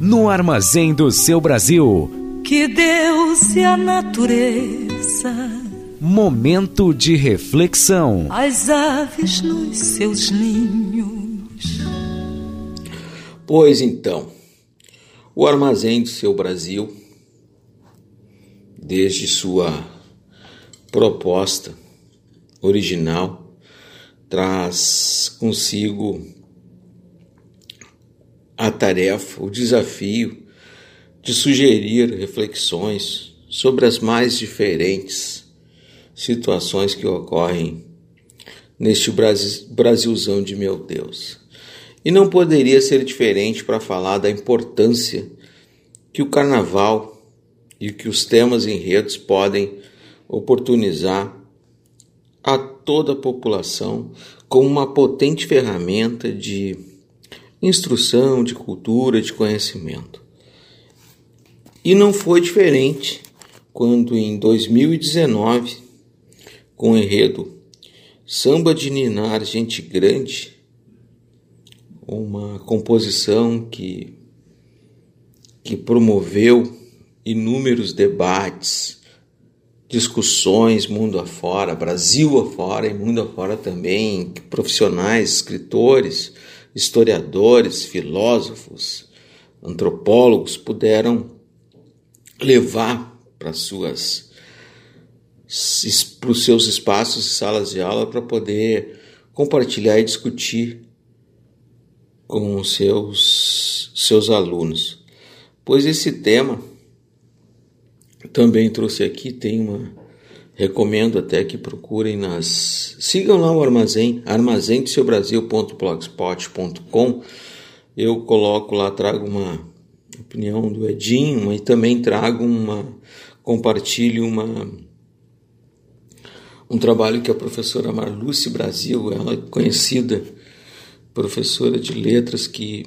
no armazém do seu Brasil. Que Deus e a natureza. Momento de reflexão. As aves nos seus ninhos. Pois então, o armazém do seu Brasil, desde sua proposta original, traz consigo a tarefa, o desafio de sugerir reflexões sobre as mais diferentes situações que ocorrem neste Brasilzão de meu Deus. E não poderia ser diferente para falar da importância que o carnaval e que os temas enredos podem oportunizar a toda a população como uma potente ferramenta de instrução, de cultura, de conhecimento. E não foi diferente quando em 2019, com o enredo Samba de Ninar Gente Grande, uma composição que, que promoveu inúmeros debates, discussões mundo afora, Brasil afora e mundo afora também, profissionais, escritores, historiadores, filósofos, antropólogos puderam levar para suas para os seus espaços e salas de aula para poder compartilhar e discutir com os seus seus alunos. Pois esse tema também trouxe aqui, tem uma recomendo até que procurem nas sigam lá o armazém, armazém-do-seu-brasil.blogspot.com. Eu coloco lá, trago uma opinião do Edinho e também trago uma compartilho uma um trabalho que a professora Marluce Brasil, ela é conhecida professora de letras que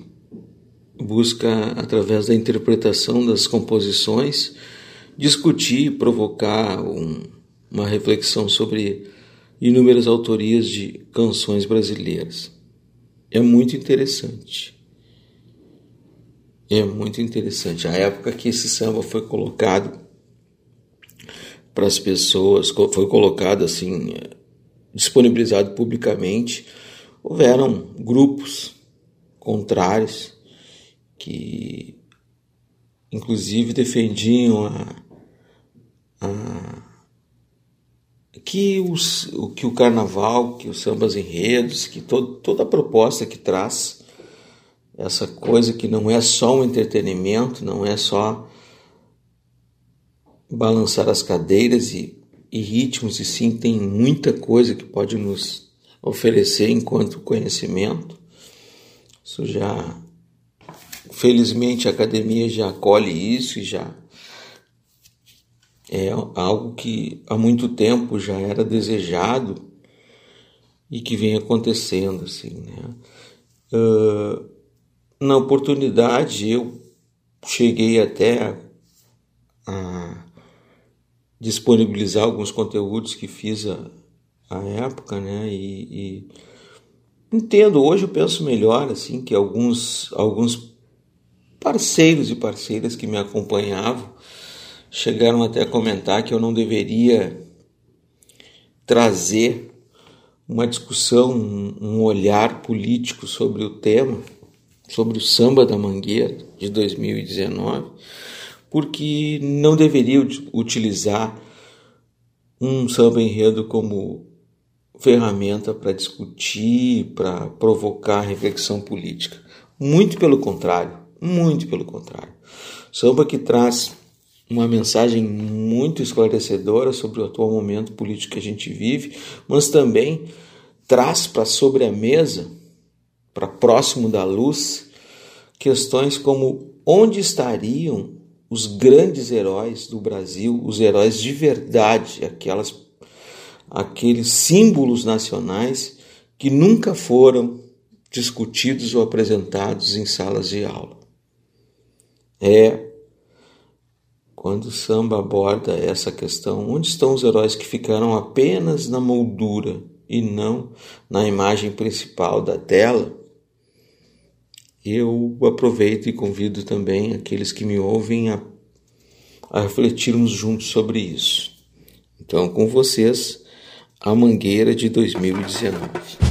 busca através da interpretação das composições discutir, provocar um, uma reflexão sobre inúmeras autorias de canções brasileiras. É muito interessante. É muito interessante. A época que esse samba foi colocado para as pessoas, foi colocado assim, disponibilizado publicamente, houveram grupos contrários que inclusive defendiam a, a que, os, que o carnaval, que os sambas enredos, que todo, toda a proposta que traz essa coisa que não é só um entretenimento, não é só balançar as cadeiras e, e ritmos, e sim tem muita coisa que pode nos oferecer enquanto conhecimento. Isso já Felizmente a academia já acolhe isso e já é algo que há muito tempo já era desejado e que vem acontecendo assim, né? Uh, na oportunidade eu cheguei até a, disponibilizar alguns conteúdos que fiz a, a época, né? E, e entendo hoje eu penso melhor assim que alguns alguns parceiros e parceiras que me acompanhavam chegaram até a comentar que eu não deveria trazer uma discussão, um olhar político sobre o tema, sobre o samba da Mangueira de 2019, porque não deveria utilizar um samba enredo como ferramenta para discutir, para provocar reflexão política. Muito pelo contrário, muito pelo contrário. Samba que traz uma mensagem muito esclarecedora sobre o atual momento político que a gente vive, mas também traz para sobre a mesa, para próximo da luz, questões como onde estariam os grandes heróis do Brasil, os heróis de verdade, aquelas aqueles símbolos nacionais que nunca foram discutidos ou apresentados em salas de aula. É quando o samba aborda essa questão, onde estão os heróis que ficaram apenas na moldura e não na imagem principal da tela? Eu aproveito e convido também aqueles que me ouvem a, a refletirmos juntos sobre isso. Então, com vocês, a Mangueira de 2019.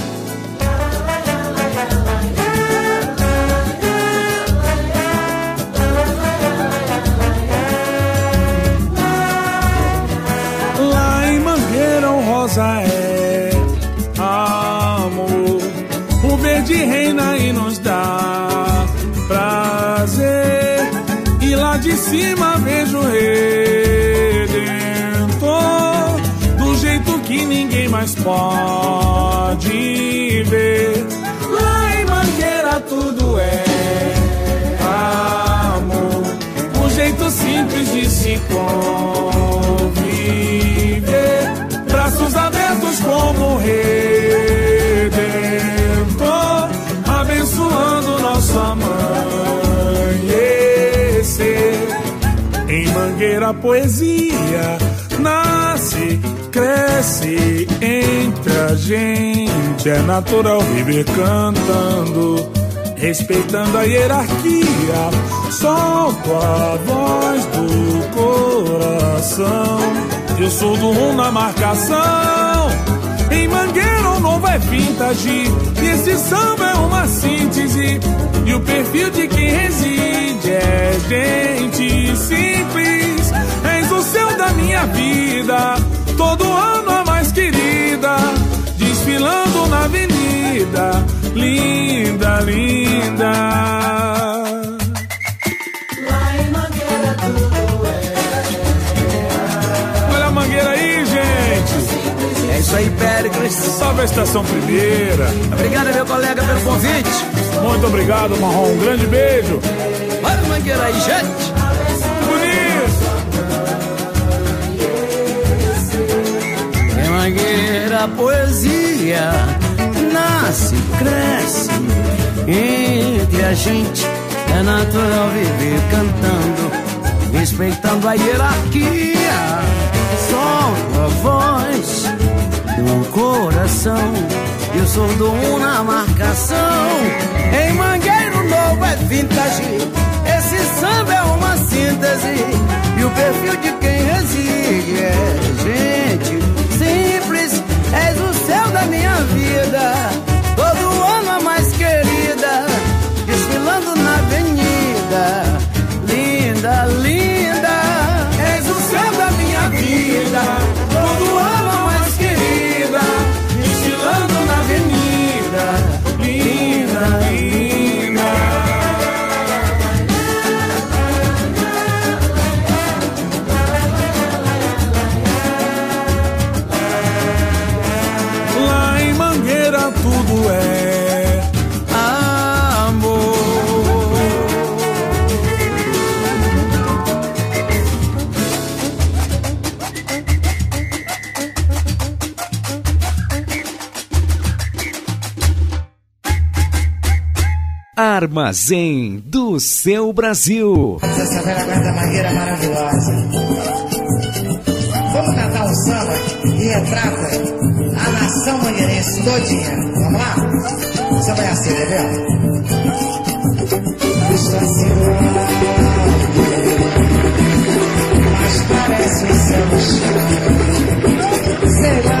A poesia nasce, cresce entre a gente. É natural viver cantando respeitando a hierarquia. Solto a voz do coração. Eu sou do um na marcação. Em Mangueira o novo é vintage. E esse samba é uma síntese. E o perfil de quem reside é gente simples. Minha vida. Todo ano a mais querida. Desfilando na avenida. Linda, linda. Olha a mangueira aí, gente. É isso aí, Péricles. Salve a estação primeira. Obrigado, meu colega, pelo convite. Muito obrigado, Marrom. Um grande beijo. Olha a mangueira aí, gente. Mangueira, a poesia nasce, cresce entre a gente. É natural viver cantando, respeitando a hierarquia. Solta a voz do coração. Eu sou do um na marcação. Em Mangueiro Novo é vintage. Esse samba é uma síntese. E o perfil de quem reside é gente da minha vida. Armazém do seu Brasil. Essa velha guarda mangueira maravilhosa. Vamos cantar um samba que retrata a nação mangueirense todinha. Vamos lá? O samba é assim, entendeu? Estou assim mas parece um céu. Sei lá.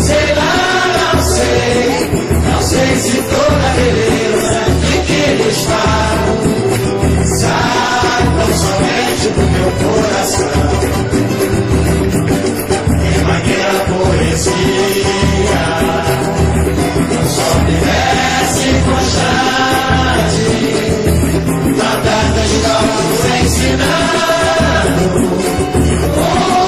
sei, lá, não sei, não sei se toda na beleza de que ele está. Saco somente do meu coração. E maneira poesia, só merece constante. Nada que eu ensinado. Oh,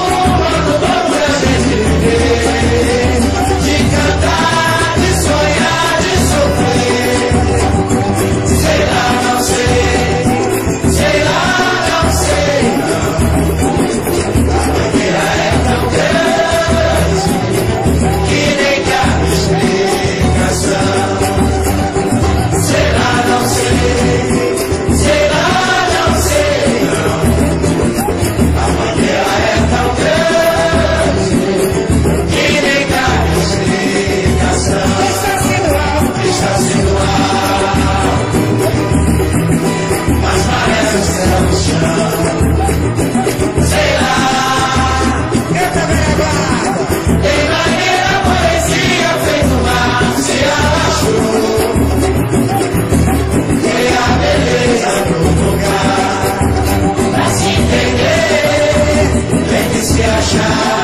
se achar.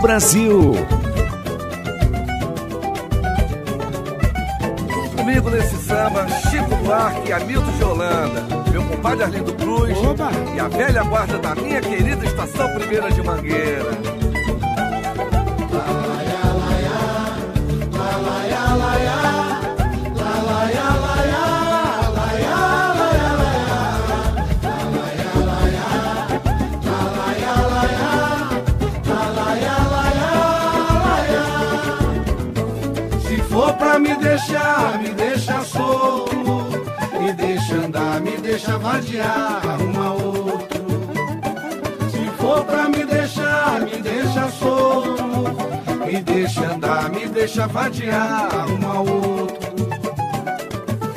Brasil. Comigo nesse samba, Chico Buarque e Hamilton de Holanda, meu compadre Arlindo Cruz e a velha guarda da minha querida Estação Primeira de Mangueira. Deixa vadiar, arruma outro. Se for pra me deixar, me deixa solto. Me deixa andar, me deixa vadiar, arruma outro.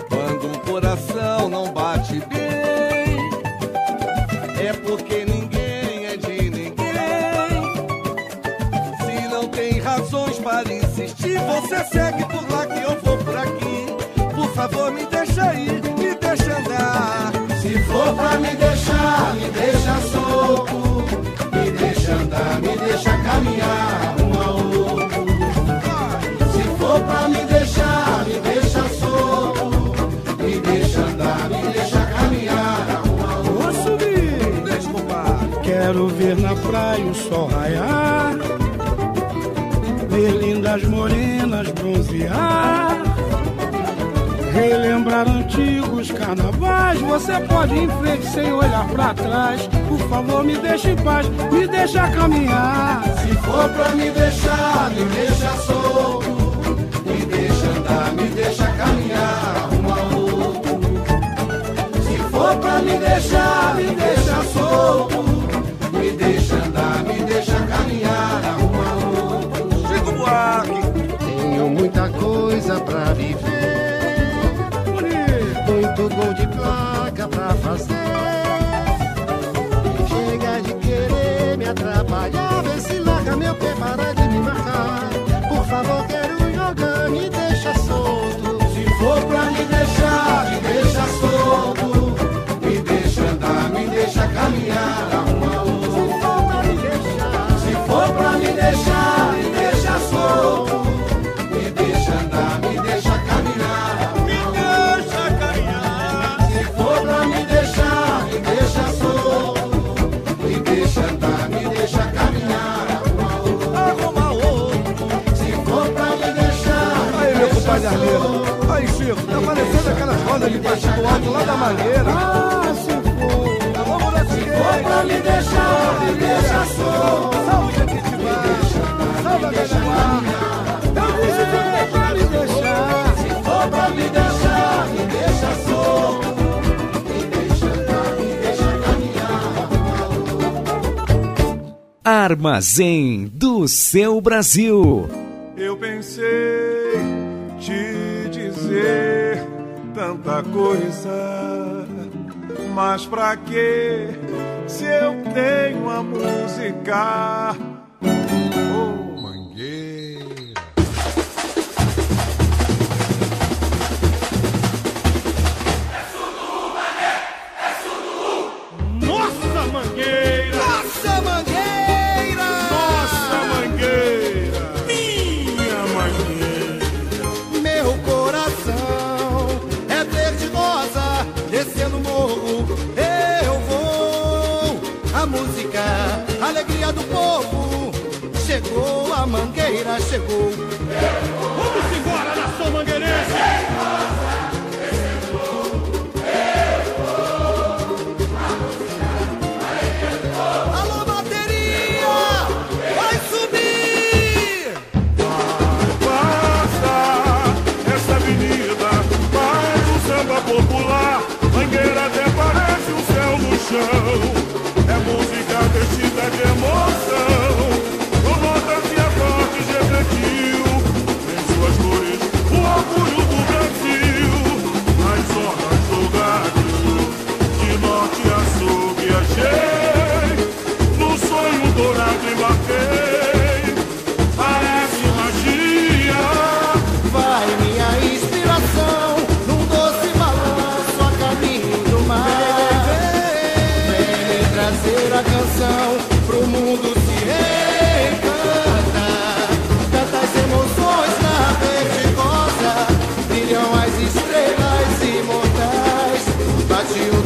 Quando um coração não bate bem, é porque ninguém é de ninguém. Se não tem razões para insistir, você segue por lá que eu vou por aqui. Por favor, me deixa ir, for pra me deixar, me deixa solto. Me deixa andar, me deixa caminhar um ao outro. Se for pra me deixar, me deixa solto. Me deixa andar, me deixa caminhar um ao outro. subir, Quero ver na praia o sol raiar. Ver lindas morenas bronzear. Relembrar antigos carnavais. Você pode ir em frente sem olhar pra trás. Por favor, me deixe em paz, me deixa caminhar. Se for pra me deixar, me deixa solto. Me deixa andar, me deixa caminhar um ao outro. Se for pra me deixar, me deixa solto. Gol de placa pra fazer. Chega de querer me atrapalhar. Vê se larga meu pé, para de me marcar. Por favor, quero jogar, me deixa solto. Se for pra me deixar, me deixa solto. Me deixa andar, me deixa caminhar. Arruma outro. Se for pra me deixar, se for pra me deixar, me deixa Arlindo. Aí, Chico, tá parecendo aquelas rodas de passinho alto lá da Mangueira. Ah, se for. Vamos nesse Se for pra me deixar, me deixa solto. Salve, Jequitibá. Salve, a velha guarda. Eu disse que for pra me deixar. Se for pra me deixar, me deixa solto. Me deixa andar, me deixa caminhar. Armazém do seu Brasil. Tanta coisa, mas pra quê? Se eu tenho a música. A mangueira, chegou.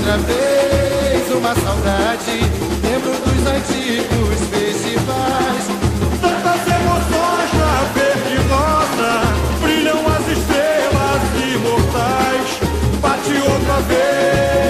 outra vez uma saudade. Lembro dos antigos festivais. Tantas emoções na verde nossa, brilham as estrelas imortais. Bate outra vez.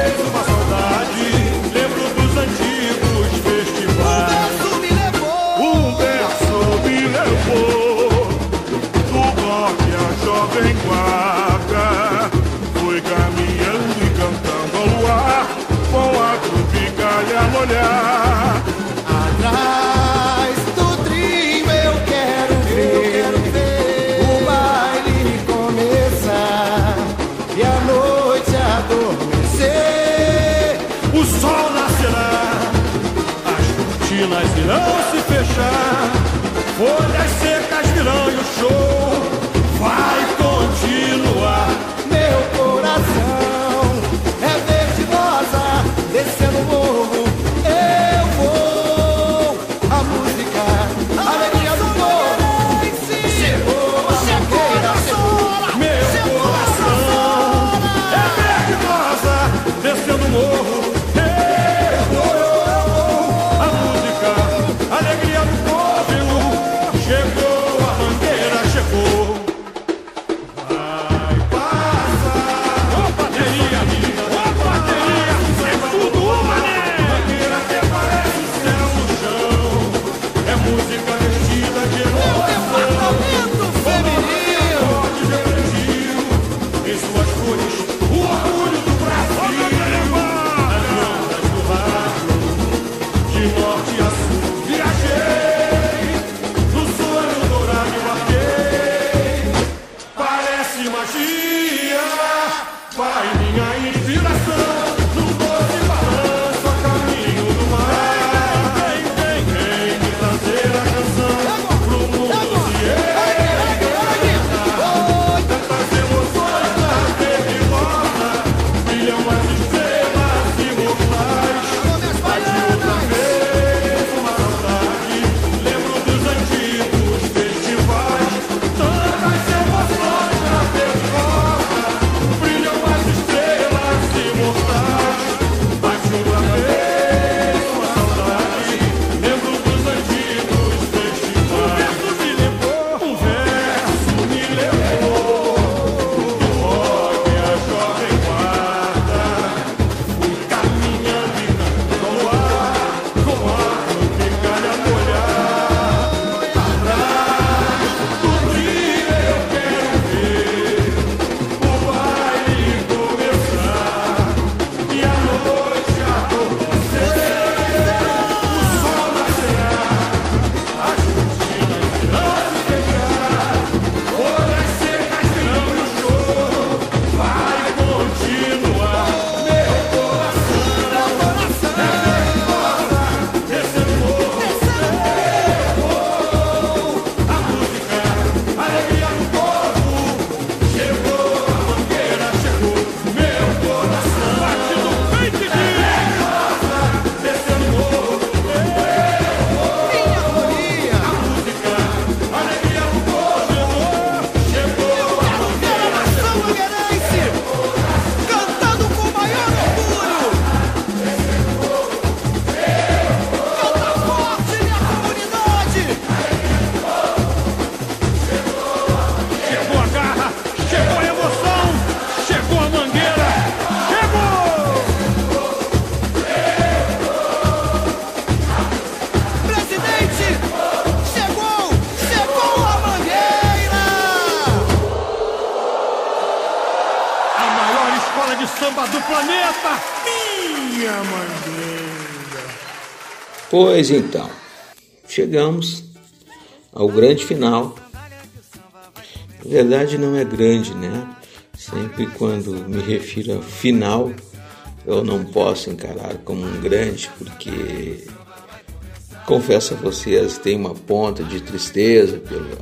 sunshine. Pois então, chegamos ao grande final. Na verdade, não é grande, né? Sempre quando me refiro a final, eu não posso encarar como um grande, porque confesso a vocês, tem uma ponta de tristeza pela,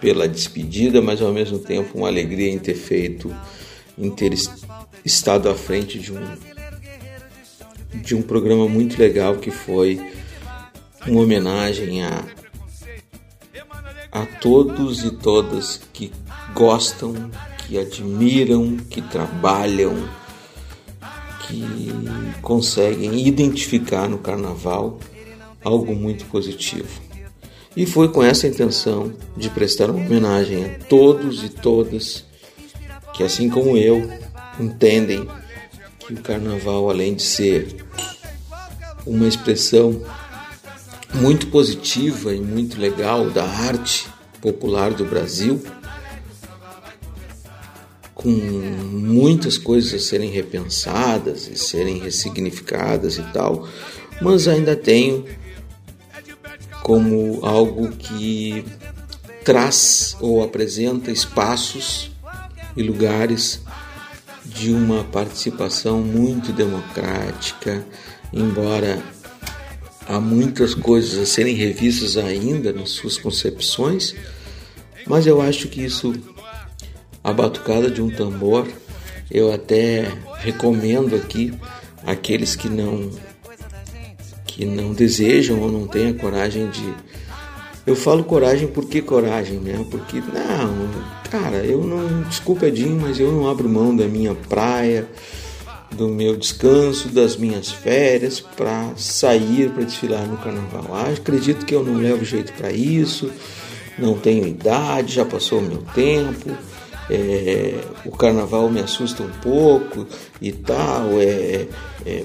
pela despedida, mas ao mesmo tempo uma alegria em ter feito, em ter estado à frente de um de um programa muito legal que foi uma homenagem a, a todos e todas que gostam, que admiram, que trabalham, que conseguem identificar no carnaval algo muito positivo. E foi com essa intenção de prestar uma homenagem a todos e todas que, assim como eu, entendem que o carnaval, além de ser uma expressão muito positiva e muito legal da arte popular do Brasil, com muitas coisas a serem repensadas e serem ressignificadas e tal, mas ainda tenho como algo que traz ou apresenta espaços e lugares de uma participação muito democrática, embora há muitas coisas a serem revistas ainda nas suas concepções, mas eu acho que isso, a batucada de um tambor, eu até recomendo aqui aqueles que não que não desejam ou não têm a coragem de eu falo coragem porque coragem, né? Porque não, cara, eu não, desculpa Edinho, mas eu não abro mão da minha praia, do meu descanso, das minhas férias para sair para desfilar no carnaval. Ah, acredito que eu não levo jeito para isso, não tenho idade, já passou o meu tempo. É, o carnaval me assusta um pouco e tal. É, é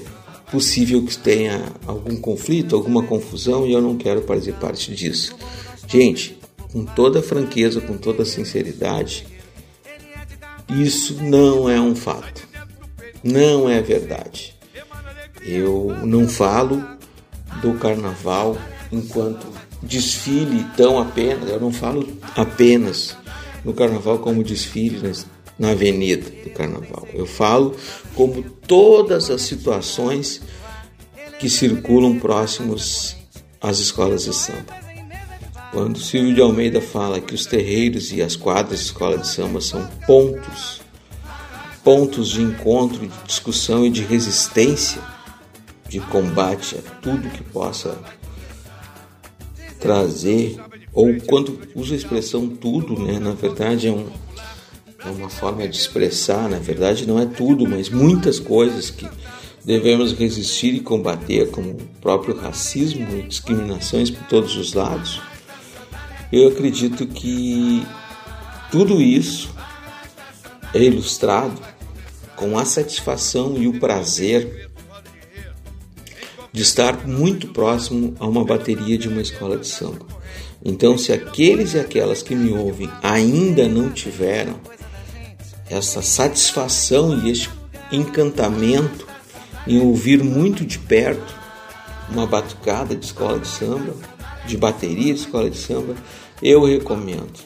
possível que tenha algum conflito, alguma confusão e eu não quero fazer parte disso. Gente, com toda franqueza, com toda sinceridade, isso não é um fato. Não é verdade. Eu não falo do carnaval enquanto desfile tão apenas, eu não falo apenas no carnaval como desfile na avenida do carnaval. Eu falo como todas as situações que circulam próximos às escolas de samba. Quando Silvio de Almeida fala que os terreiros e as quadras de escola de samba são pontos, pontos de encontro, de discussão e de resistência, de combate a tudo que possa trazer, ou quando usa a expressão tudo, né, na verdade é um, é uma forma de expressar, na verdade não é tudo, mas muitas coisas que devemos resistir e combater, como o próprio racismo e discriminações por todos os lados. Eu acredito que tudo isso é ilustrado com a satisfação e o prazer de estar muito próximo a uma bateria de uma escola de samba. Então, se aqueles e aquelas que me ouvem ainda não tiveram essa satisfação e este encantamento em ouvir muito de perto uma batucada de escola de samba, de bateria de escola de samba, eu recomendo.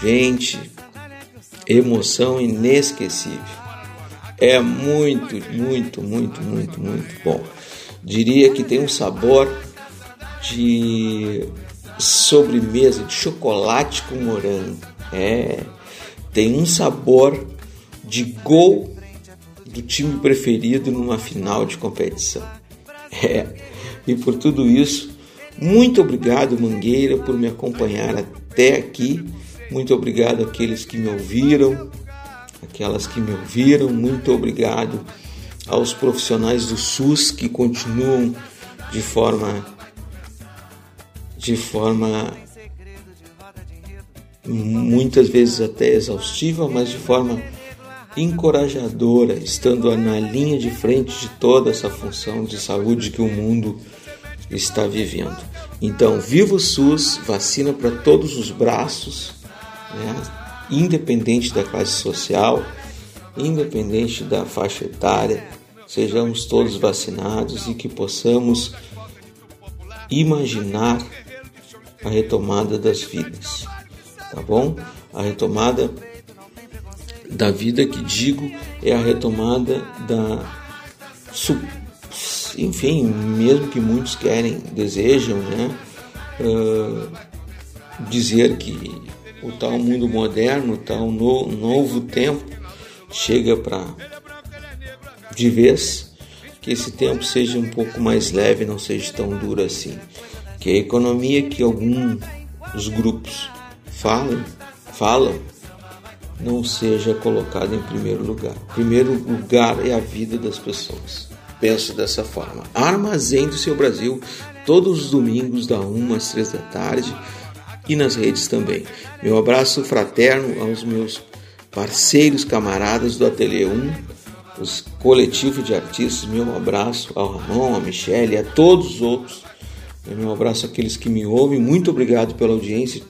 Gente, emoção inesquecível. É muito, muito, muito, muito, muito bom. Diria que tem um sabor de sobremesa de chocolate com morango. É, tem um sabor de gol do time preferido numa final de competição. É, e por tudo isso, muito obrigado, Mangueira, por me acompanhar até aqui. Muito obrigado àqueles que me ouviram, aquelas que me ouviram. Muito obrigado aos profissionais do SUS que continuam de forma de forma muitas vezes até exaustiva, mas de forma encorajadora, estando na linha de frente de toda essa função de saúde que o mundo está vivendo. Então, viva o SUS, vacina para todos os braços, né? Independente da classe social, independente da faixa etária, sejamos todos vacinados e que possamos imaginar a retomada das vidas, tá bom? A retomada da vida que digo é a retomada da enfim, mesmo que muitos querem, desejam, né, uh, dizer que o tal mundo moderno, o tal no, novo tempo chega para de vez que esse tempo seja um pouco mais leve, não seja tão duro assim. Que a economia que alguns grupos falam, falam não seja colocada em primeiro lugar. Primeiro lugar é a vida das pessoas. Penso dessa forma. Armazém do seu Brasil, todos os domingos, da 1 às 3 da tarde e nas redes também. Meu abraço fraterno aos meus parceiros, camaradas do Ateliê 1, os coletivos de artistas. Meu abraço ao Ramon, a Michelle e a todos os outros. Meu abraço àqueles que me ouvem. Muito obrigado pela audiência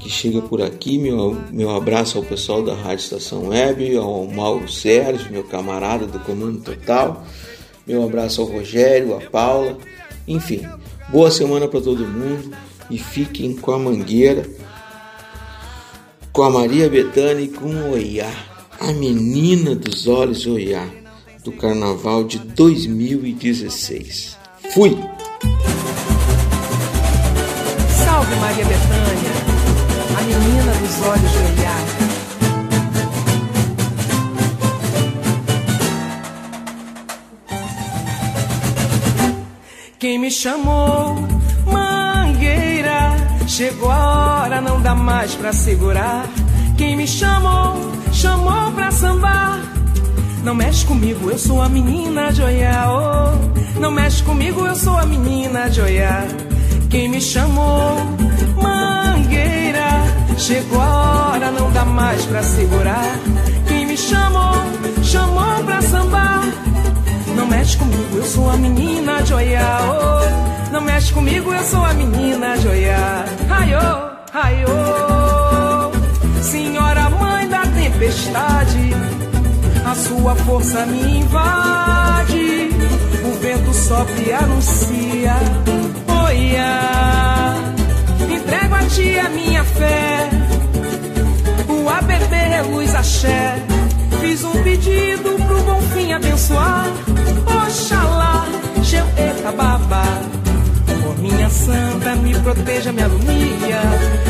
que chega por aqui. Meu, meu abraço ao pessoal da Rádio Estação Web, ao Mauro Sérgio, meu camarada do Comando Total. Meu abraço ao Rogério, a Paula. Enfim, boa semana para todo mundo e fiquem com a Mangueira, com a Maria Bethânia e com o Oiá, a menina dos olhos Oiá, do Carnaval de 2016. Fui! Salve Maria Bethânia, a menina dos olhos Oiá. Quem me chamou, chegou a hora, não dá mais pra segurar. Quem me chamou, chamou pra sambar. Não mexe comigo, eu sou a menina de. Oh, não mexe comigo, eu sou a menina de. Quem me chamou, mangueira, chegou a hora, não dá mais pra segurar. Quem me chamou, chamou pra sambar. Não mexe comigo, eu sou a menina de. Oh, não mexe comigo, eu sou a menina de Oiá. Aiô, aiô, senhora mãe da tempestade, a sua força me invade. O vento sopra e anuncia. Oiá, entrego a ti a minha fé. O ABB é luz axé. Fiz um pedido pro bom fim abençoar. Oxalá, Geu Etababa. Por minha santa, me proteja, me alumia.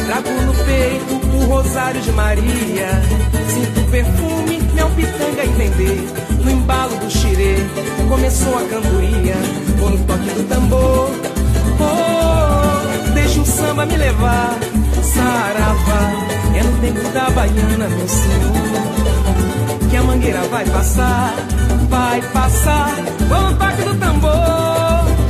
Trago no peito o rosário de Maria. Sinto o perfume, meu pitanga entender. No embalo do xirê, começou a cantoria. Vou no toque do tambor. Oh, deixa o samba me levar. Saravá, é no tempo da baiana, meu senhor que a mangueira vai passar, vai passar. Vou no toque do tambor,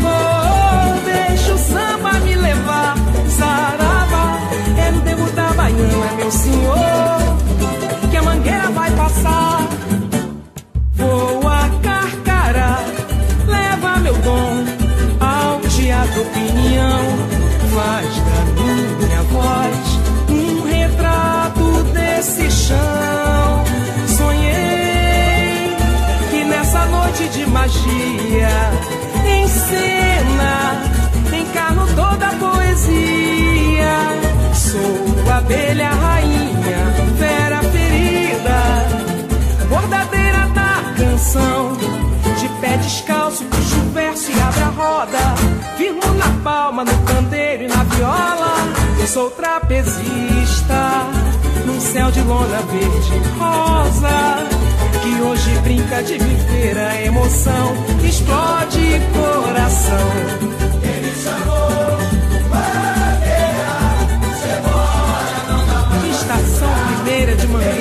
oh, deixa o samba me levar. Sarava, é no tempo da baiana, meu senhor, que a mangueira vai passar. Vou a carcará, leva meu dom ao teatro opinião, faz da minha voz um retrato desse chão. Magia, em cena, encarno toda a poesia. Sou abelha rainha, fera ferida, bordadeira da canção. De pé descalço, puxo o verso e abre a roda. Firmo na palma, no pandeiro e na viola. Sou trapezista num céu de lona verde rosa que hoje brinca de viver a emoção explode coração Ele chamou Mangueira, cebola não dá mais. estação primeira de mangueira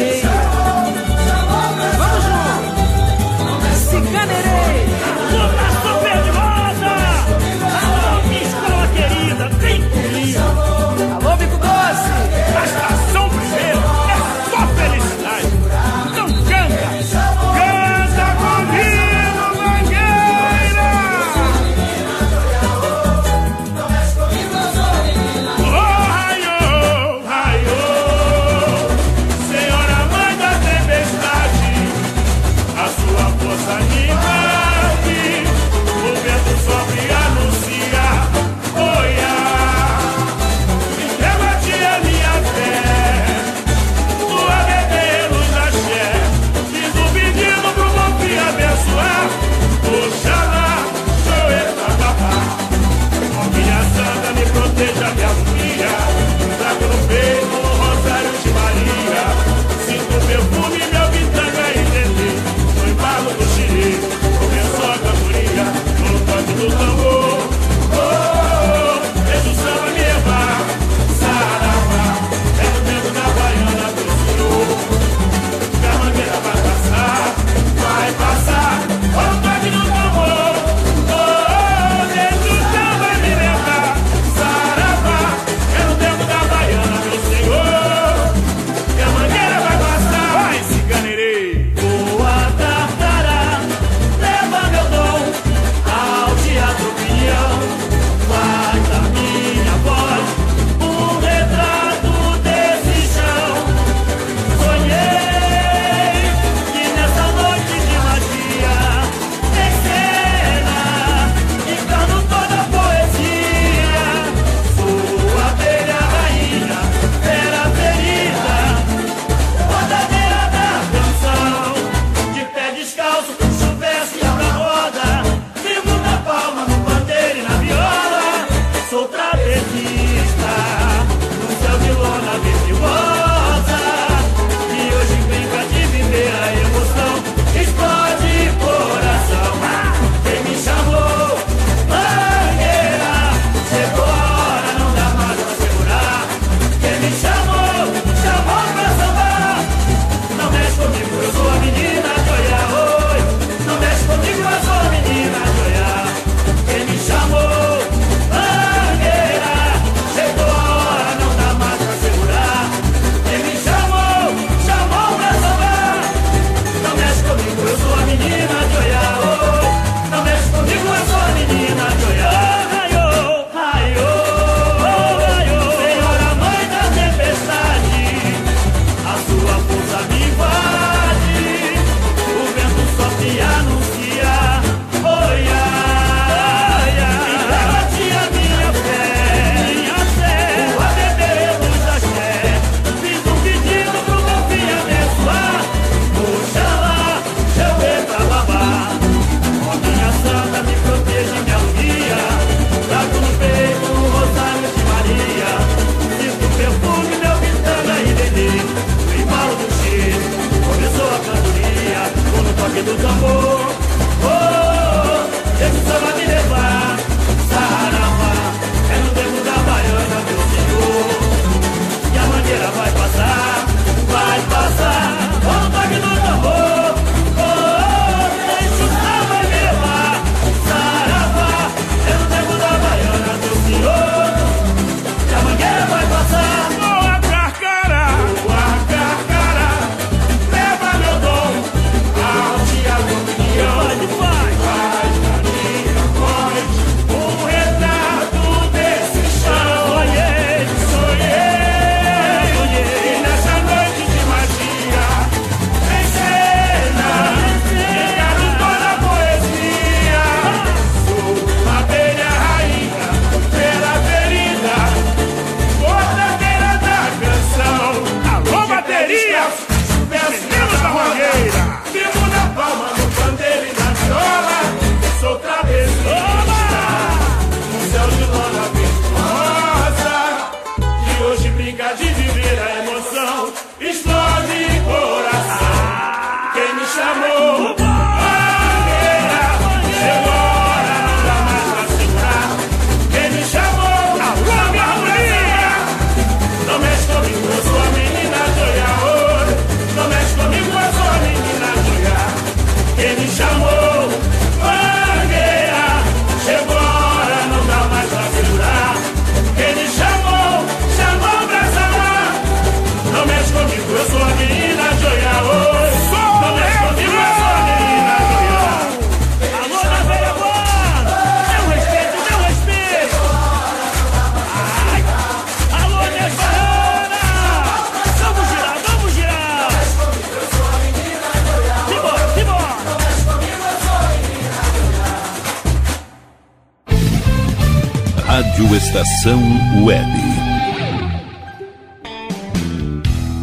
Estação Web.